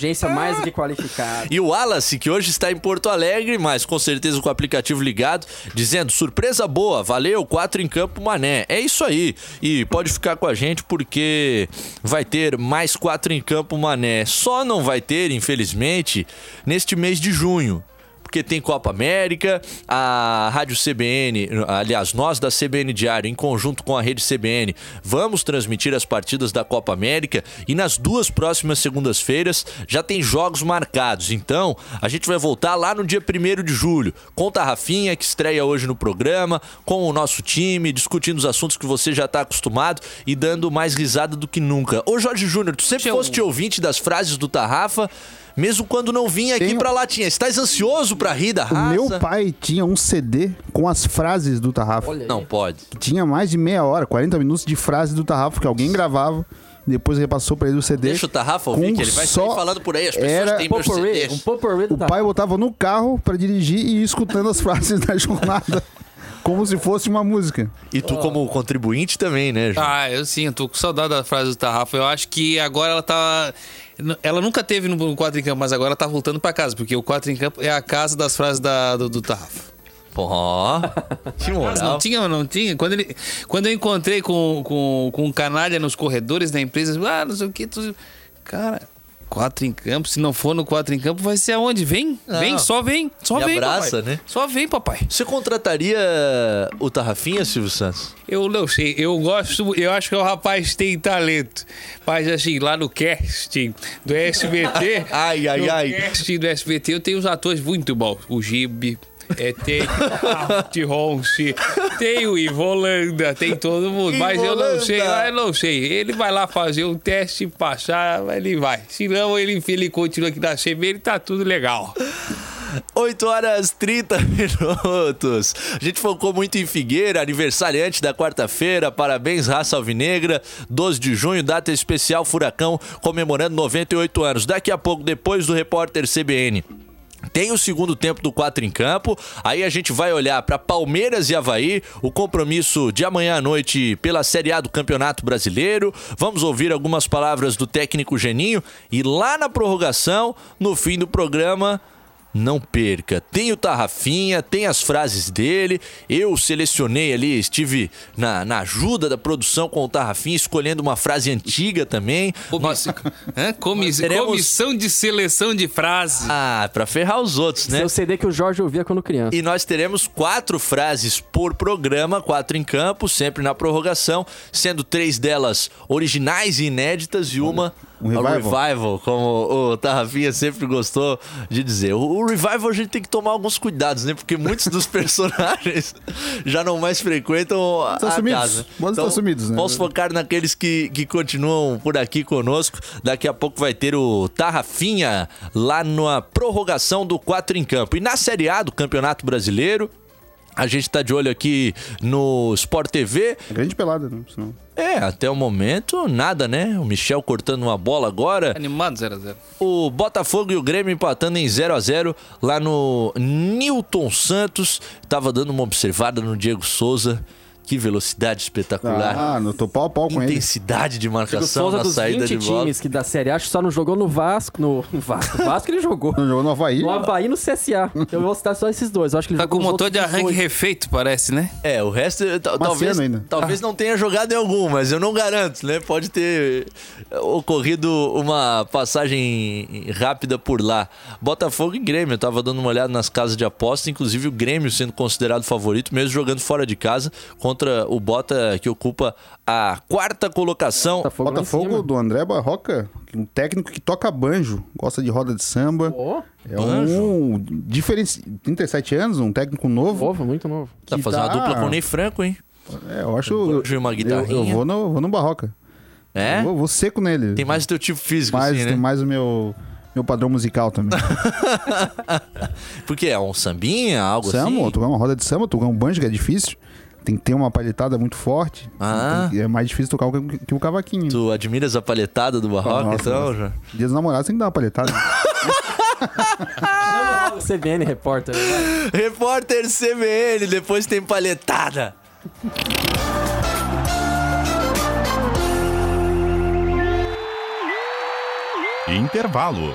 Audiência mais do que qualificada. E o Wallace, que hoje está em Porto Alegre, mas com certeza com o aplicativo ligado, dizendo: surpresa boa, valeu, quatro em campo, mané. É isso aí. E pode ficar com a gente porque vai ter mais quatro em campo, mané. Só não vai ter, infelizmente, neste mês de junho porque tem Copa América, a Rádio CBN, aliás, nós da CBN Diário, em conjunto com a rede CBN, vamos transmitir as partidas da Copa América e nas duas próximas segundas-feiras já tem jogos marcados. Então, a gente vai voltar lá no dia 1 de julho, com a Rafinha, que estreia hoje no programa, com o nosso time, discutindo os assuntos que você já está acostumado e dando mais risada do que nunca. Ô Jorge Júnior, tu sempre foste ouvinte das frases do Tarrafa, mesmo quando não vinha aqui Tem- pra latinha. Estás ansioso pra rir da O raça? meu pai tinha um CD com as frases do Tarrafa. Não pode. Tinha mais de meia hora, 40 minutos de frases do Tarrafa que alguém gravava. Depois repassou pra ele o CD. Deixa o Tarrafa ouvir, que ele vai só sair falando por aí. As pessoas era têm meus CDs. um O pai botava no carro pra dirigir e ir escutando as frases da jornada. Como se fosse uma música. E tu, como contribuinte, também, né, Ju? Ah, eu sim, eu tô com saudade da frase do Tarrafa. Eu acho que agora ela tá. Ela nunca teve no 4 em campo, mas agora ela tá voltando pra casa, porque o 4 em campo é a casa das frases da, do, do Tarrafa. Pô, que Não moral. tinha, não tinha. Quando, ele, quando eu encontrei com, com, com um canalha nos corredores da empresa, ah, não sei o que. Tu... Cara, quatro em campo, se não for no quatro em campo, vai ser aonde? Vem, vem, só vem, só Me vem. abraça, papai. né? Só vem, papai. Você contrataria o Tarrafinha, Silvio Santos? Eu não sei, eu gosto, eu acho que o rapaz tem talento. Mas assim, lá no casting do SBT. Ai, ai, no ai. casting do SBT eu tenho uns atores muito bons. O Gibe. É, tem o Ronce, tem o Ivo Holanda, tem todo mundo. Mas eu não sei, eu não sei. Ele vai lá fazer um teste, passar, ele vai. Se não, ele, ele continua aqui na CB, ele tá tudo legal. 8 horas 30 minutos. A gente focou muito em Figueira, aniversariante da quarta-feira. Parabéns, raça alvinegra. 12 de junho, data especial Furacão, comemorando 98 anos. Daqui a pouco, depois do repórter CBN. Tem o segundo tempo do 4 em campo. Aí a gente vai olhar para Palmeiras e Havaí, o compromisso de amanhã à noite pela Série A do Campeonato Brasileiro. Vamos ouvir algumas palavras do técnico Geninho e lá na prorrogação, no fim do programa, não perca. Tem o Tarrafinha, tem as frases dele. Eu selecionei ali, estive na, na ajuda da produção com o Tarrafinha, escolhendo uma frase antiga também. Nós- Hã? Comis- teremos- Comissão de seleção de frases. Ah, pra ferrar os outros, né? Seu CD que o Jorge ouvia quando criança. E nós teremos quatro frases por programa, quatro em campo, sempre na prorrogação, sendo três delas originais e inéditas e uma Um revival. revival, como o Tarrafinha sempre gostou de dizer. O, revival a gente tem que tomar alguns cuidados, né? Porque muitos dos personagens já não mais frequentam a, casa. Bom, estão sumidos, né? Vamos focar naqueles que, que continuam por aqui conosco. Daqui a pouco vai ter o Tarrafinha lá na prorrogação do 4 em campo. E na Série A do Campeonato Brasileiro, a gente tá de olho aqui no Sport TV. É grande pelada, né? Senão... É, até o momento, nada, né? O Michel cortando uma bola agora. Animado 0x0. O Botafogo e o Grêmio empatando em 0 a 0 lá no Newton Santos. Tava dando uma observada no Diego Souza. Que velocidade espetacular. Ah, não tô pau a pau com ele. Intensidade de O marcação na dos saída 20 de bola. times que da Série A, acho que só não jogou no Vasco. No, no Vasco. No Vasco ele jogou. Não jogou no Havaí. No Havaí e no CSA. Eu vou citar só esses dois. Eu acho que ele Tá jogou com o motor de arranque 18. refeito, parece, né? É, o resto eh, ta- talvez, ainda. talvez não tenha jogado em algum, mas eu não garanto, né? Pode ter ocorrido uma passagem rápida por lá. Botafogo e Grêmio, eu tava dando uma olhada nas casas de aposta, inclusive o Grêmio sendo considerado favorito, mesmo jogando fora de casa, contra o Bota que ocupa a quarta colocação. Botafogo, Botafogo do André Barroca, um técnico que toca banjo, gosta de roda de samba. Ó, É um diferenci... 37 anos, um técnico novo. novo, muito novo. Tá fazendo tá- uma dupla com o Ney Franco, hein? É, eu acho. banjo e uma eu, guitarrinha. eu vou no, vou no Barroca. É? Eu vou, vou seco nele. Tem mais o teu tipo físico, mais, assim, né? tem mais o meu, meu padrão musical também. Porque é um sambinha, algo samba, assim? tocar uma roda de samba, tocar um banjo que é difícil. Tem que ter uma palhetada muito forte. Ah. Tem É mais difícil tocar que, que o cavaquinho. Tu admiras a palhetada do Barroca, Nossa, então, já? Dia dos namorados tem que dar uma palhetada. CBN repórter. vai. Repórter CBN, depois tem palhetada. Intervalo.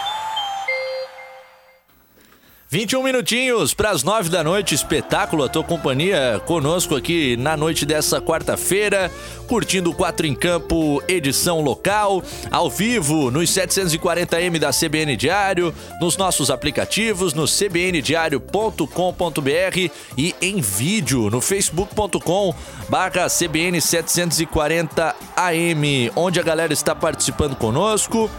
21 minutinhos para as 9 da noite, espetáculo, a tua companhia conosco aqui na noite dessa quarta-feira, curtindo o 4 em Campo, edição local, ao vivo, nos 740M da CBN Diário, nos nossos aplicativos, no cbndiario.com.br e em vídeo no facebook.com barra CBN 740AM, onde a galera está participando conosco.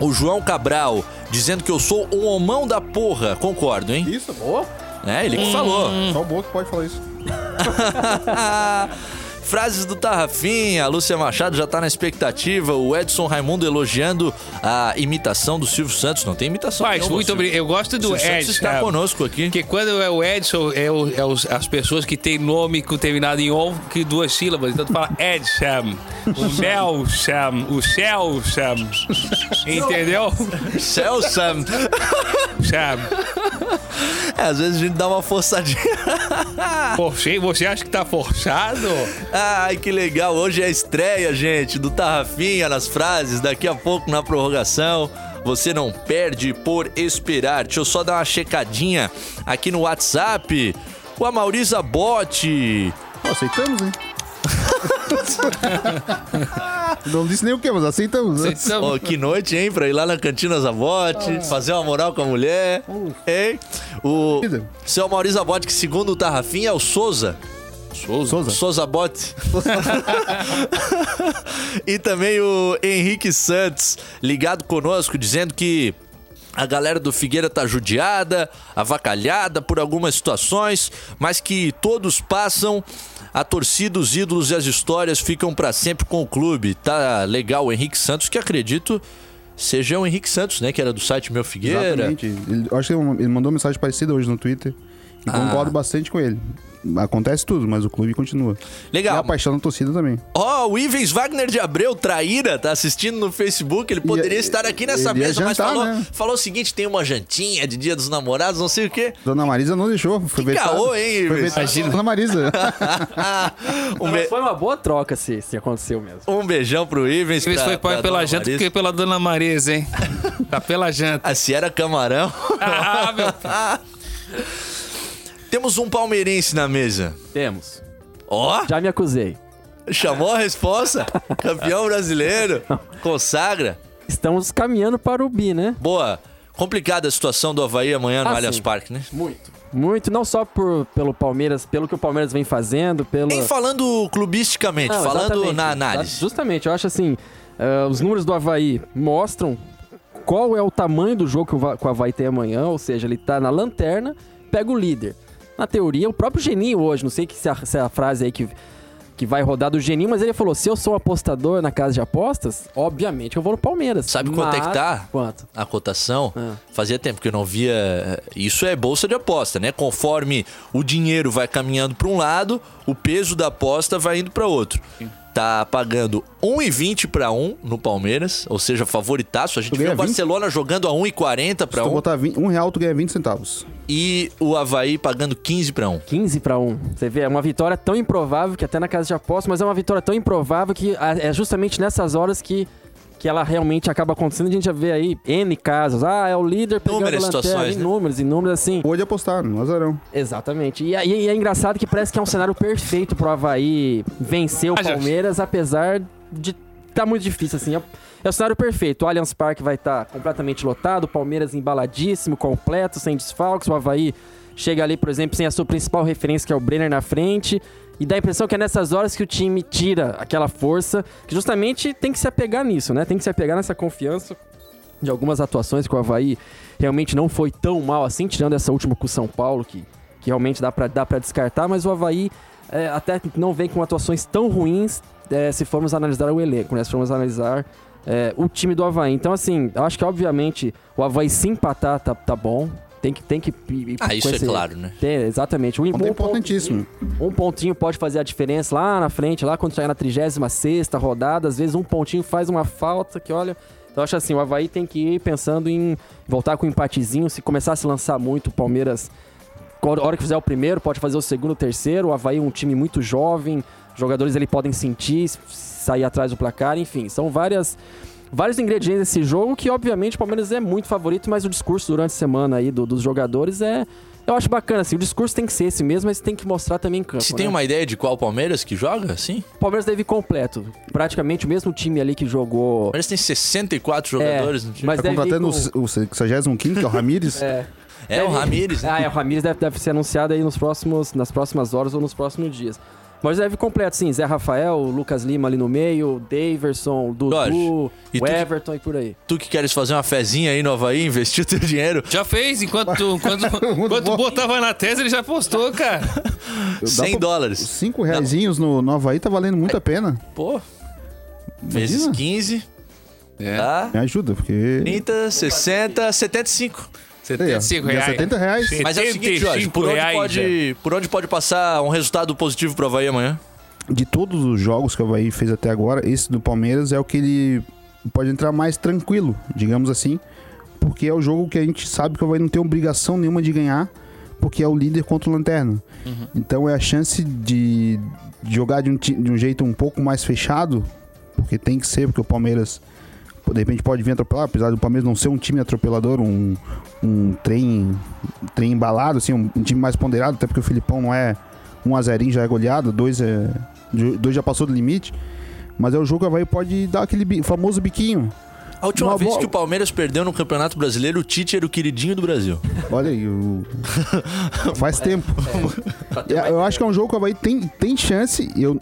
O João Cabral dizendo que eu sou um homão da porra. Concordo, hein? Isso, boa. É, ele que falou. Só o boa que pode falar isso. Frases do Tarrafinha, a Lúcia Machado já tá na expectativa, o Edson Raimundo elogiando a imitação do Silvio Santos. Não tem imitação Mas, nenhuma, muito obrigado. Eu gosto do Silvio Santos Edson. está sabe? conosco aqui. Porque quando é o Edson, é, o- é os- as pessoas que têm nome com terminado em on, que duas sílabas. Então tu fala Edson, o Nelson, o Celson. Entendeu? Celso. Sam. É, às vezes a gente dá uma forçadinha. Forcei, você acha que tá forçado? Ai, que legal. Hoje é a estreia, gente, do Tarrafinha nas frases. Daqui a pouco na prorrogação. Você não perde por esperar. Deixa eu só dar uma checadinha aqui no WhatsApp. O Amauriza Bote. Aceitamos, hein? Não disse nem o que, mas aceitamos. né? Ó, que noite, hein? Pra ir lá na Cantina Zabote, fazer uma moral com a mulher. Hein? O seu Maurício Zabote, que segundo o Tarrafinha é o Souza. Souza. Souza. Souza Bote. e também o Henrique Santos, ligado conosco, dizendo que a galera do Figueira tá judiada, avacalhada por algumas situações, mas que todos passam. A torcida, os ídolos e as histórias ficam pra sempre com o clube. Tá legal o Henrique Santos, que acredito seja o Henrique Santos, né? Que era do site Meu Figueira. Exatamente. Ele, acho que ele ele mandou uma mensagem parecida hoje no Twitter. E Ah. concordo bastante com ele. Acontece tudo, mas o clube continua. Legal. E a paixão da torcida também. Ó, o Ivens Wagner de Abreu, traíra, tá assistindo no Facebook. Ele poderia Ia- estar aqui nessa mesa, mas jantar, falou, né? falou o seguinte: tem uma jantinha de dia dos namorados, não sei o quê. Dona Marisa não deixou. Foi Que vetado. caô, hein, Foi Ivens? vetado. Dona Marisa. um, Mas be- foi uma boa troca se, se aconteceu mesmo. um beijão pro Ivens. Pra- foi pai pela Dona janta Marisa. do que pela dona Marisa, hein? Tá pela janta. Ah, se era camarão. Ah, meu Temos um palmeirense na mesa. Temos. Ó, Já me acusei. chamou a resposta. Campeão brasileiro. Consagra. Estamos caminhando para o bi, né? Boa. Complicada a situação do Havaí amanhã no Ah, Allianz. Parque, né? Muito. Muito, não só por, pelo Palmeiras, pelo que o Palmeiras vem fazendo, pelo. Nem falando clubisticamente, Não, falando na análise. Justamente, eu acho assim, eh, os números do Havaí mostram qual é o tamanho do jogo que o, Va- que o Havaí tem amanhã, ou seja, ele tá na lanterna, pega o líder. Na teoria, o próprio Geninho hoje, não sei que se, a, se é a frase aí que, que vai rodar do Geninho, mas ele falou, se eu sou um apostador na casa de apostas, obviamente eu vou no Palmeiras. Sabe quanto é que Mas- tá? Quanto? a cotação. Ah. Fazia tempo que eu não via. Isso é bolsa de aposta, né? Conforme o dinheiro vai caminhando para um lado, o peso da aposta vai indo para outro. Tá pagando 1,20 para 1 no Palmeiras, ou seja, favoritaço. A gente Tu viu o Barcelona jogando a 1,40 Se para tu 1 botar 20, um real, tu ganha 20 centavos. e o Havaí pagando 15 para 1. 15 para 1. Você vê, é uma vitória tão improvável que até na casa de apostas, mas é uma vitória tão improvável que é justamente nessas horas que, que ela realmente acaba acontecendo. A gente já vê aí N casos. Ah, é o líder pegando Inúmeras a lanterna, situações, né? Inúmeros, inúmeros, assim. Pode apostar, no azarão. Exatamente. E, aí- e é engraçado que parece que é um cenário perfeito pro Havaí vencer o Ah, já- Palmeiras, apesar de tá muito difícil, assim. É, é o cenário perfeito. O Allianz Parque vai estar completamente lotado, o Palmeiras embaladíssimo, completo, sem desfalques. O Havaí chega ali, por exemplo, sem a sua principal referência, que é o Brenner na frente. E dá a impressão que é nessas horas que o time tira aquela força, que justamente tem que se apegar nisso, né? Tem que se apegar nessa confiança de algumas atuações que o Havaí realmente não foi tão mal assim, tirando essa última com o São Paulo, que, que realmente dá pra, dá descartar, mas o Havaí é, até não vem com atuações tão ruins é, se formos analisar o elenco, né? Se formos analisar é, o time do Havaí. Então, assim, acho que obviamente o Havaí se empatar tá, tá bom. Tem que, tem que ir- ir Ah, isso é esse- claro, né? Tem, exatamente. Um, Ponto um importantíssimo. pontinho- um pontinho pode fazer a diferença lá na frente, lá quando chegar na 36 rodada. Às vezes um pontinho faz uma falta que, olha. Então eu acho assim, o Havaí tem que ir pensando em voltar com um empatezinho. Se começar a se lançar muito, o Palmeiras, a hora que fizer o primeiro, pode fazer o segundo, o terceiro. O Havaí é um time muito jovem, jogadores ele podem sentir, sair atrás do placar, enfim. São várias. Vários ingredientes desse jogo que, obviamente, o Palmeiras é muito favorito, mas o discurso durante a semana aí do- dos jogadores é. Eu acho bacana, assim. O discurso tem que ser esse mesmo, mas tem que mostrar também em campo. Se né? tem uma ideia de qual Palmeiras que joga, sim? O Palmeiras deve ir completo. Praticamente o mesmo time ali que jogou. O Palmeiras tem 64 jogadores no time. mas Tá deve contratando com- o, o 65, que é o Ramires. É. É, o Ramires. Né? Ah, é, o Ramires deve, deve ser anunciado aí nos próximos, nas próximas horas ou nos próximos dias. Mas deve completo, sim. Zé Rafael, Lucas Lima ali no meio, Daverson, Dudu, e o que- Everton e por aí. Tu que queres fazer uma fezinha aí no Havaí, investir o teu dinheiro. Já fez, enquanto, enquanto, enquanto botava na testa, ele já postou, cara. Dá 100 pra- dólares. Cinco reaisinhos no, no Havaí tá valendo muito a pena. Pô. Vezes Imagina. 15. É. Tá? Me ajuda, porque... 30, 60, 75. Aí, ó, 75 deu reais. 70 reais. Mas é o seguinte, Jorge, por onde, reais, pode, por onde pode passar um resultado positivo pro Havaí amanhã? De todos os jogos que o Havaí fez até agora, esse do Palmeiras é o que ele pode entrar mais tranquilo, digamos assim. Porque é o jogo que a gente sabe que o Havaí não tem obrigação nenhuma de ganhar, porque é o líder contra o Lanterna. Então é a chance de jogar de um, de um jeito um pouco mais fechado, porque tem que ser, porque o Palmeiras de repente pode vir atropelar, apesar do Palmeiras não ser um time atropelador, um, um trem, um trem embalado, assim, um, um time mais ponderado, até porque o Filipão não é um a zerinho já é goleado, dois, é, dois já passou do limite. Mas é o jogo que o Havaí pode dar aquele famoso biquinho. A última Uma vez que o Palmeiras perdeu no Campeonato Brasileiro, o Tite era o queridinho do Brasil. Olha aí, o... faz tempo. É, Eu acho que é um jogo que o Havaí tem, tem chance. Eu,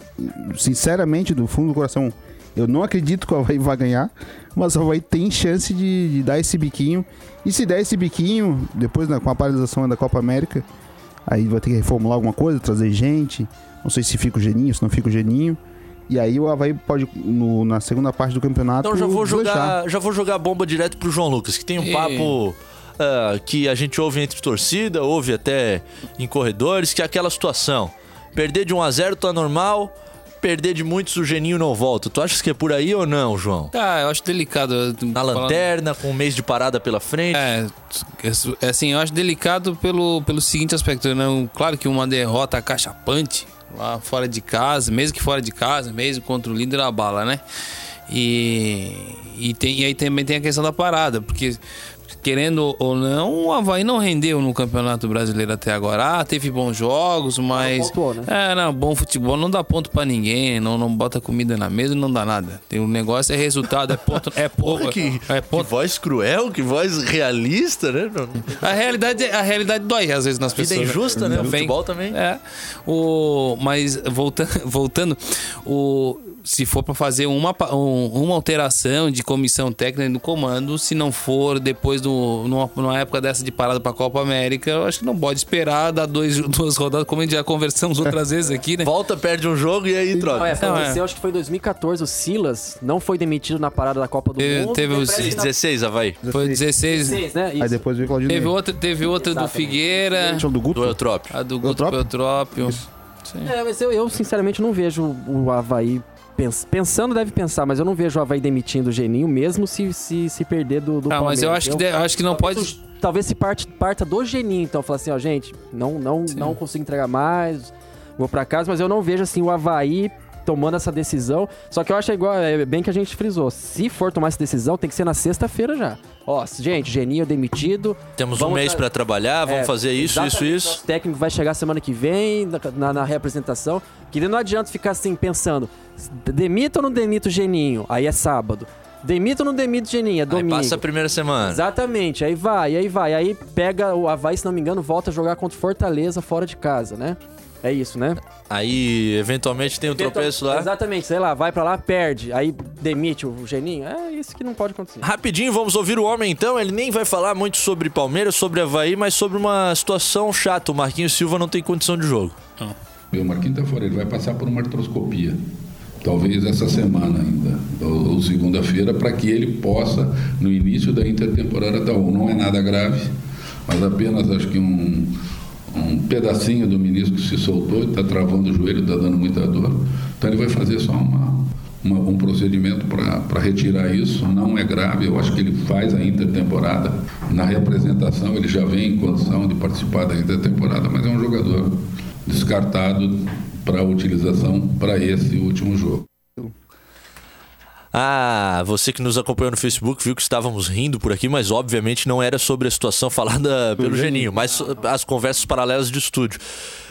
sinceramente, do fundo do coração, eu não acredito que o Havaí vai ganhar. Mas o Havaí tem chance de, de dar esse biquinho. E se der esse biquinho, depois né, com a paralisação da Copa América, aí vai ter que reformular alguma coisa, trazer gente. Não sei se fica o Geninho, se não fica o Geninho. E aí o Havaí pode, no- na segunda parte do campeonato. Então já vou jogar, já vou jogar a bomba direto pro João Lucas, que tem um E- papo ah, que a gente ouve entre torcida, ouve até em corredores, que é aquela situação. Perder de 1 a 0 tá normal, perder de muitos o Geninho não volta. Tu achas que é por aí ou não, João? Tá, eu acho delicado. Na lanterna, com um mês de parada pela frente. É, é assim, eu acho delicado pelo, pelo seguinte aspecto, né? Claro que uma derrota cachapante lá fora de casa, mesmo que fora de casa, mesmo contra o líder a bala, né? E, e, tem, e aí também tem a questão da parada, porque querendo ou não, o Havaí não rendeu no Campeonato Brasileiro até agora. Ah, teve bons jogos, mas. pontuou, né? É, não, bom futebol não dá ponto pra ninguém, não, não bota comida na mesa, não dá nada. Tem um negócio, é resultado, é ponto. É Porra, pouco. que, é que voz cruel, que voz realista, né? A realidade, a realidade dói às vezes nas Vida pessoas. né? injusta, né? O Também. futebol também. É. O, mas voltando, voltando o, se for para fazer uma, um- uma alteração de comissão técnica no comando, se não for depois do, numa, numa época dessa de parada para a Copa América, eu acho que não pode esperar dar dois, duas rodadas, como a gente já conversamos outras vezes aqui, né? Volta, perde um jogo e aí troca. Não, é, Não, aconteceu, é. acho que foi em 2014, o Silas não foi demitido na parada da Copa do Teve- Mundo. teve os- parece que na- 16, Havaí. Foi 16. 16, né? Aí Isso. depois veio o Claudinho. Teve outra, teve outra do. Figueira, do Guto. Do Eutrópio. a do Guto Eutrópio? Eutrópio. É, mas eu, eu, sinceramente não vejo o Havaí. Pens- pensando, deve pensar, mas eu não vejo o Havaí demitindo o Geninho, mesmo se, se, se perder do, do Ah, mas eu Palmeiras. acho que, eu acho que não pode. Talvez, talvez se parte, parta do Geninho, então falar assim, ó, gente, não, não, não consigo entregar mais, vou pra casa, mas eu não vejo assim o Havaí tomando essa decisão. Só que eu acho igual, é bem que a gente frisou. Se for tomar essa decisão, tem que ser na sexta-feira já. Ó, gente, Geninho é demitido. Temos um mês pra trabalhar, vamos É, fazer isso, isso, isso. O técnico vai chegar semana que vem na, na, na reapresentação. Que não adianta ficar assim pensando: demita ou não demita o Geninho? Aí é sábado. Demita ou não demita o Geninho? É Aí domingo. passa a primeira semana. Exatamente, aí vai, aí vai. Aí pega o Havaí, se não me engano, volta a jogar contra o Fortaleza fora de casa, né? É isso, né? Aí, eventualmente, tem o tropeço lá. Exatamente, sei lá, vai pra lá, perde. Aí demite o Geninho. É isso que não pode acontecer. Rapidinho, vamos ouvir o homem então. Ele nem vai falar muito sobre Palmeiras, sobre Havaí, mas sobre uma situação chata. O Marquinhos Silva não tem condição de jogo. Uma quinta-feira ele vai passar por uma artroscopia, talvez essa semana ainda, ou, segunda-feira, para que ele possa, no início da intertemporada, tá bom. Não é nada grave, mas apenas acho que um, um pedacinho do menisco se soltou, está travando o joelho, está dando muita dor. Então ele vai fazer só uma, uma- um procedimento para retirar isso. Não é grave, eu acho que ele faz a intertemporada. Na representação ele já vem em condição de participar da intertemporada, mas é um jogador descartado para utilização para esse último jogo. Ah, você que nos acompanhou no Facebook viu que estávamos rindo por aqui, mas obviamente não era sobre a situação falada pelo Geninho, mas as conversas paralelas de estúdio.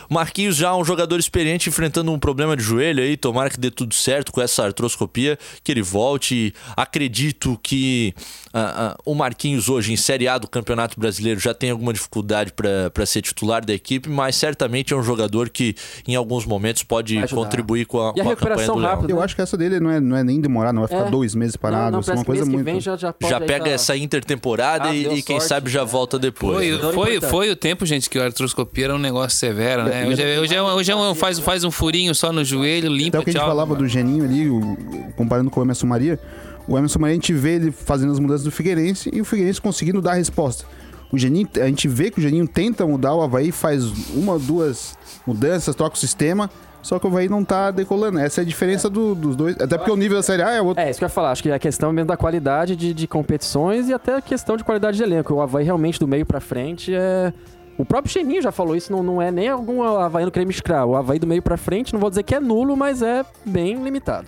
Marquinhos já é um jogador experiente enfrentando um problema de joelho aí, tomara que dê tudo certo com essa artroscopia, que ele volte. Acredito que uh, uh, o Marquinhos hoje em Série A do Campeonato Brasileiro já tem alguma dificuldade para ser titular da equipe, mas certamente é um jogador que em alguns momentos pode contribuir com a, e a, com a campanha do rápido, Eu acho que essa dele não é, não é nem demorar, não vai ficar é. dois meses parado, não, não, é uma coisa muito... já, já, já pega essa intertemporada ah, e, e quem sabe já volta depois. Foi, né? foi, foi, o tempo, gente, que a artroscopia era um negócio severo, né? Hoje, é, hoje, é, hoje é um, faz, faz um furinho só no joelho, limpa, Até o que a gente falava do Geninho ali, o, comparando com o Emerson Maria, o Emerson Maria a gente vê ele fazendo as mudanças do Figueirense e o Figueirense conseguindo dar a resposta. O Geninho, a gente vê que o Geninho tenta mudar, o Havaí faz uma, duas mudanças, troca o sistema, só que o Havaí não tá decolando. Essa é a diferença do, dos dois. Até porque o nível da Série A é outro. É, isso que eu ia falar. Acho que é a questão mesmo da qualidade de, de competições e até a questão de qualidade de elenco. O Havaí realmente do meio para frente é. O próprio Cheninho já falou isso, não, não é nem algum Havaí no creme escravo. O Havaí do meio pra frente, não vou dizer que é nulo, mas é bem limitado.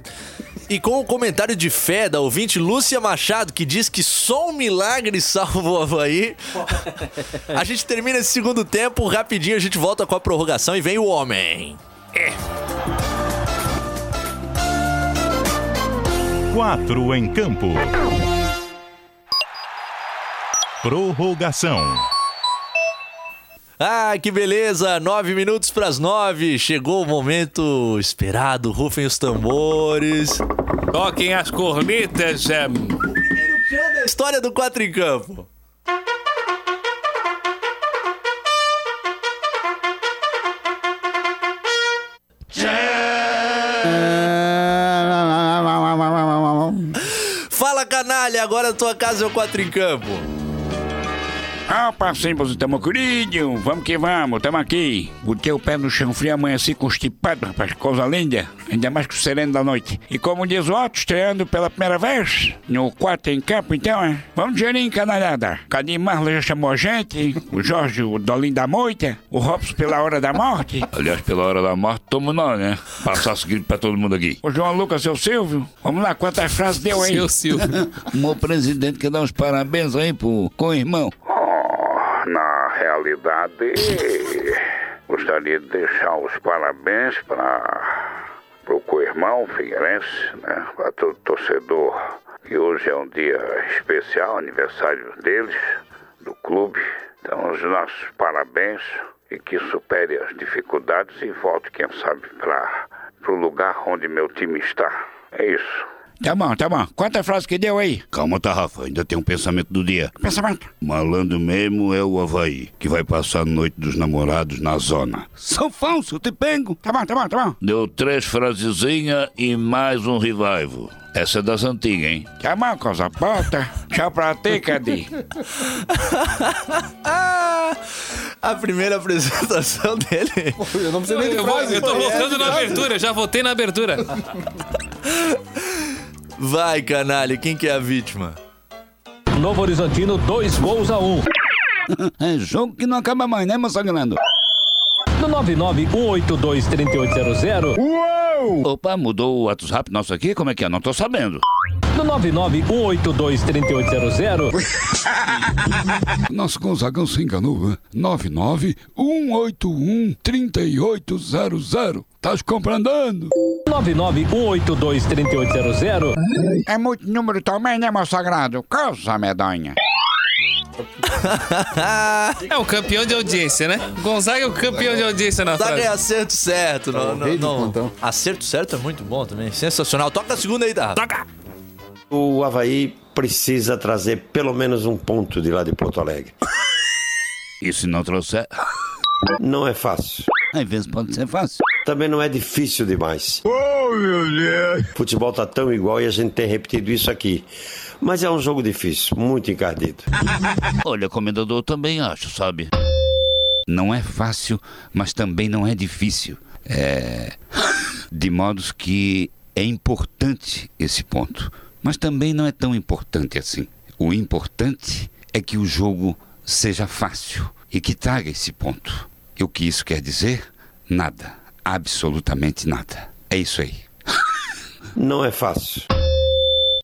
E com o comentário de fé da ouvinte Lúcia Machado, que diz que só um milagre salva o Havaí, a gente termina esse segundo tempo, rapidinho a gente volta com a prorrogação e vem o homem. É. Quatro em campo. Prorrogação. Ah, que beleza! Nove minutos para as nove. Chegou o momento esperado. Rufem os tambores. Toquem as cornetas, Sam. História do Quatro em Campo. Fala, canalha! Agora a tua casa é o Quatro em Campo. Ah, passemos estamos querido. Vamos que vamos, tamo aqui. Botei o pé no chão frio amanhã assim constipado, rapaz. Coisa linda. Ainda mais que o sereno da noite. E como diz o Otto, estreando pela primeira vez, no quarto em campo, então, é. Vamos de canalhada. Cadê Marla já chamou a gente. O Jorge, o Dolim da Moita. O Robson pela hora da morte. Aliás, pela hora da morte, tomo não, né? Passar o seguinte pra todo mundo aqui. O João Lucas, seu Silvio. Vamos lá, quantas frases deu aí? Seu Silvio. o meu presidente quer dar uns parabéns aí pro, com o irmão realidade, gostaria de deixar os parabéns para o co-irmão Figueirense, né, para todo torcedor, que hoje é um dia especial, aniversário deles, do clube. Então, os nossos parabéns e que supere as dificuldades e volte, quem sabe, para o lugar onde meu time está. É isso. Tá bom, tá bom. Quantas frases que deu aí? Calma, tá, Rafa. Ainda tem um pensamento do dia. Pensamento? Malandro mesmo é o Havaí, que vai passar a noite dos namorados na zona. São Falso, te pego. Tá bom, tá bom, tá bom. Deu três frasezinhas e mais um revival. Essa é das antigas, hein? Tá bom, coisa bota. Tchau pra ti, Cadi. a primeira apresentação dele. Eu não preciso nem de frase. Eu, eu tô voltando na abertura, já votei na abertura. Vai, canalha, quem que é a vítima? Novo Horizontino, dois gols a um. é jogo que não acaba mais, né, Massagrando? No 991823800. Uou! Opa, mudou o WhatsApp nosso aqui? Como é que é? Não tô sabendo. No 991823800. Nosso Gonzagão se enganou, né? 991813800. Tá compreendendo? 991823800. É muito número também, né, meu sagrado? Causa medonha. é o campeão de audiência, né? Gonzaga é o campeão de audiência na Gonzaga frase. é acerto certo. Não, não, não. Acerto certo é muito bom também. Sensacional. Toca a segunda aí, tá? Toca! O Havaí precisa trazer pelo menos um ponto de lá de Porto Alegre. E se não trouxer? Não é fácil. Às vezes pode ser fácil. Também não é difícil demais. Oh, meu Deus! O futebol tá tão igual e a gente tem repetido isso aqui. Mas é um jogo difícil, muito encardido. Olha, comendador, também acho, sabe? Não é fácil, mas também não é difícil. É. De modos que é importante esse ponto mas também não é tão importante assim. O importante é que o jogo seja fácil e que traga esse ponto. E o que isso quer dizer? Nada. Absolutamente nada. É isso aí. Não é fácil.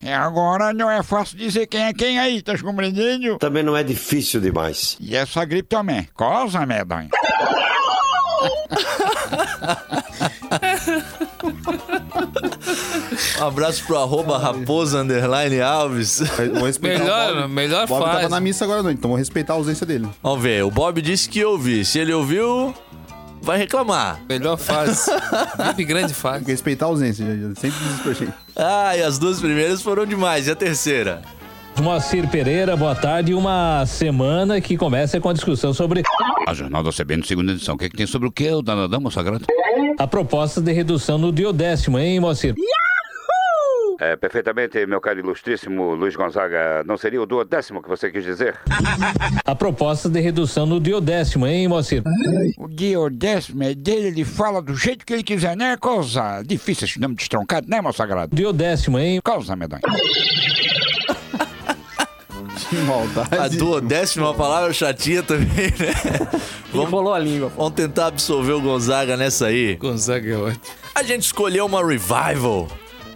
É agora não é fácil dizer quem é quem aí, tá compreendendo? Também não é difícil demais. E essa gripe também. Cosa medonha. Um abraço pro arroba raposa underline Alves. Vou respeitar Melhor- o Bob. melhor o Bob fase. tava na missa agora à noite, então vou respeitar a ausência dele. Vamos ver, o Bob disse que ouvi. Se ele ouviu, vai reclamar. Melhor fase. Vive grande Tem fase. que respeitar a ausência, sempre diz pra gente. Ah, e as duas primeiras foram demais. E a terceira? Moacir Pereira, boa tarde. Uma semana que começa com a discussão sobre A Jornal da CBN, segunda edição. O que, é que tem sobre o que, o Danadão, sagrado? a proposta de redução do diodécimo, hein, Moacir? É, perfeitamente, meu caro ilustríssimo Luiz Gonzaga. Não seria o duodécimo que você quis dizer? A proposta de redução do diodécimo, hein, Moacir? O Diodécimo é dele, ele fala do jeito que ele quiser, né? Coisa difícil esse nome destroncado, né, meu sagrado? Diodécimo, hein? Causa, medonha. Maldade. A duodécima é palavra chatinha também, né? Vamos... Rolou a língua. Vamos tentar absolver o Gonzaga nessa aí. Gonzaga é ótimo. A gente escolheu uma revival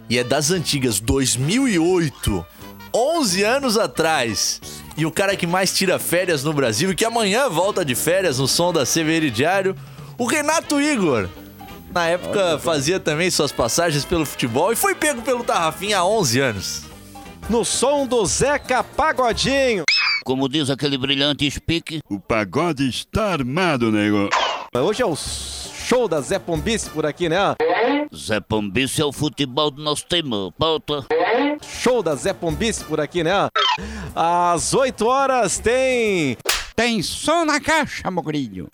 e é das antigas 2008, 11 anos atrás. E o cara que mais tira férias no Brasil e que amanhã volta de férias no som da CVR Diário, o Renato Igor. Na época fazia também suas passagens pelo futebol e foi pego pelo Tarrafinha há 11 anos. No som do Zeca Pagodinho. Como diz aquele brilhante speak, O pagode está armado, nego. Hoje é o show da Zé Pombice por aqui, né? Zé Pombice é o futebol do nosso tema. Pauta. Show da Zé Pombice por aqui, né? Às 8 horas tem. Tem som na caixa, mogrinho.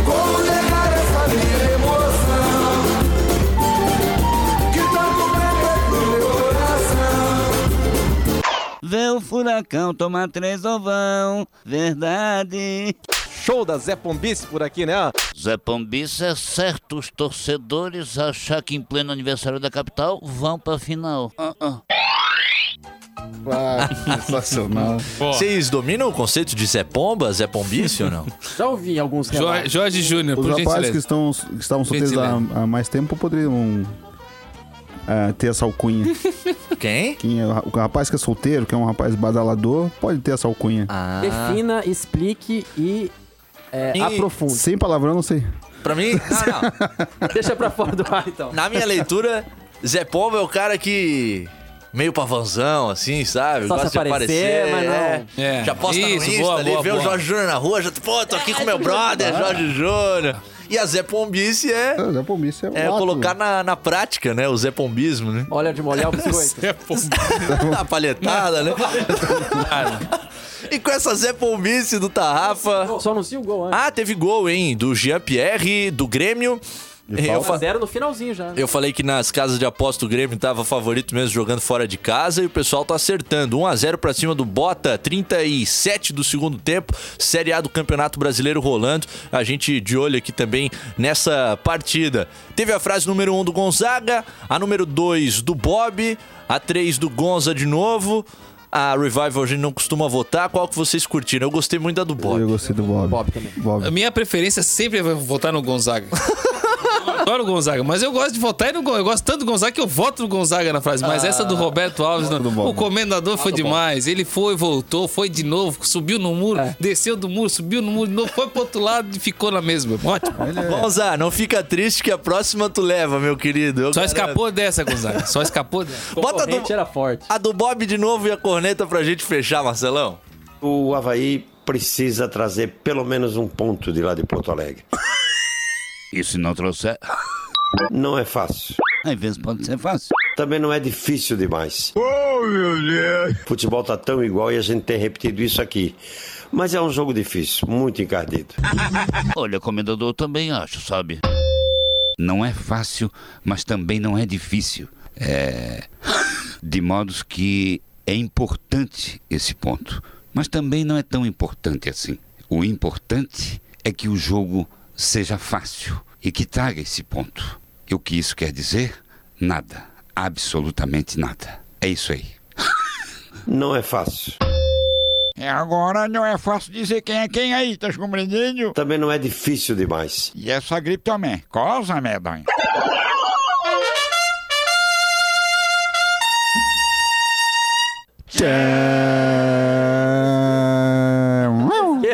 Vê o furacão tomar três ovão. Verdade. Show da Zé Pombice por aqui, né? Zé Pombice é certo os torcedores achar que em pleno aniversário da capital vão pra final. Ah, ah. Ah, sensacional. Vocês dominam o conceito de Zé Pomba, Zé Pombice ou não? Já ouvi alguns Jorge, relatos. Jorge Júnior, Os por rapazes que, estão, que estavam solteiros há, há mais tempo poderiam ah, ter essa alcunha. Quem? Quem é, o rapaz que é solteiro, que é um rapaz badalador, pode ter essa alcunha. Ah. Defina, explique e, é, E- aprofunde. Sem palavrão, não sei. Pra mim, não, não. Deixa pra fora do ar, então. Na minha leitura, Zé Pomba é o cara que. Meio pavanzão, assim, sabe? Só se Gosta de aparecer, mas não. É, Já posta isso, no Insta boa, ali, boa, vê o boa. Jorge Júnior na rua, já, pô, tô aqui com meu brother, Jorge Júnior. E a Zé Pombice é, Zé Pombice é, um é ato. colocar na, na prática, né? O Zé Pombismo, né? Olha de molhar o biscoito. Zé Pombice. a palhetada, né? E com essa Zé Pombice do Tarrafa. Só anuncia o gol antes. Ah, teve gol, hein? Do Jean-Pierre, do Grêmio. Eu, fa- Zero no finalzinho já. né? eu falei que nas casas de aposta o Grêmio tava favorito mesmo jogando fora de casa e o pessoal tá acertando. 1 a 0 pra cima do Bota, 37 do segundo tempo, Série A do Campeonato Brasileiro rolando. A gente de olho aqui também nessa partida. Teve a frase número 1 do Gonzaga, a número 2 do Bob, a 3 do Gonza de novo. A Revival a gente não costuma votar. Qual que vocês curtiram? Eu gostei muito da do Bob. Eu gostei do Bob. Bob também. Bob. A minha preferência sempre é votar no Gonzaga. Eu adoro o Gonzaga, mas eu gosto de votar no Eu gosto tanto do Gonzaga que eu voto no Gonzaga na frase. Mas essa do Roberto Alves, não. do Bob. o comendador foi demais. Ele foi, voltou, foi de novo, subiu no muro, desceu do muro, subiu no muro, de novo, foi pro outro lado e ficou na mesma. Ótimo. Gonza, não fica triste que a próxima tu leva, meu querido. Eu Só garanto. escapou dessa, Gonzaga. Só escapou dessa. Bota a do, era forte. a do Bob de novo e a corneta pra gente fechar, Marcelão. O Havaí precisa trazer pelo menos um ponto de lá de Porto Alegre. E se não trouxer, Não é fácil. às vezes pode ser fácil. Também não é difícil demais. Oh, meu Deus. O futebol tá tão igual e a gente tem repetido isso aqui. Mas é um jogo difícil, muito encardido. Olha, comendador, eu também acho, sabe? Não é fácil, mas também não é difícil. É. De modos que é importante esse ponto, mas também não é tão importante assim. O importante é que o jogo seja fácil e que traga esse ponto. E o que isso quer dizer? Nada. Absolutamente nada. É isso aí. Não é fácil. É, agora não é fácil dizer quem é quem aí, tá compreendendo? Também não é difícil demais. E essa gripe também. Cosa, medonha. Yeah.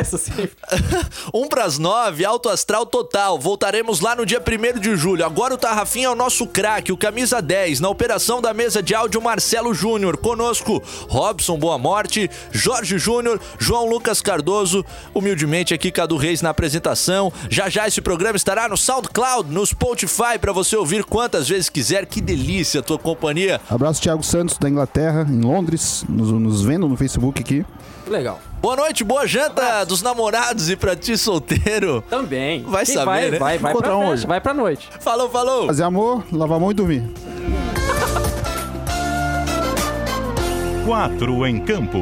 Cabeça, assim. um pras nove, alto astral total. Voltaremos lá no dia 1 de julho. Agora o Tarrafinha é o nosso craque, o camisa 10. Na operação da mesa de áudio, Marcelo Júnior. Conosco, Robson Boa Morte, Jorge Júnior, João Lucas Cardoso. Humildemente aqui, Cadu Reis na apresentação. Já já esse programa estará no SoundCloud, no Spotify, para você ouvir quantas vezes quiser. Que delícia a tua companhia. Abraço, Thiago Santos, da Inglaterra, em Londres, nos, nos vendo no Facebook aqui. Legal. Boa noite, boa janta dos namorados e pra ti solteiro. Também. Vai Quem saber, vai, né? Vai, vai Encontrar pra onde? festa, vai pra noite. Falou, falou. Fazer amor, lavar a mão e dormir. Quatro em campo.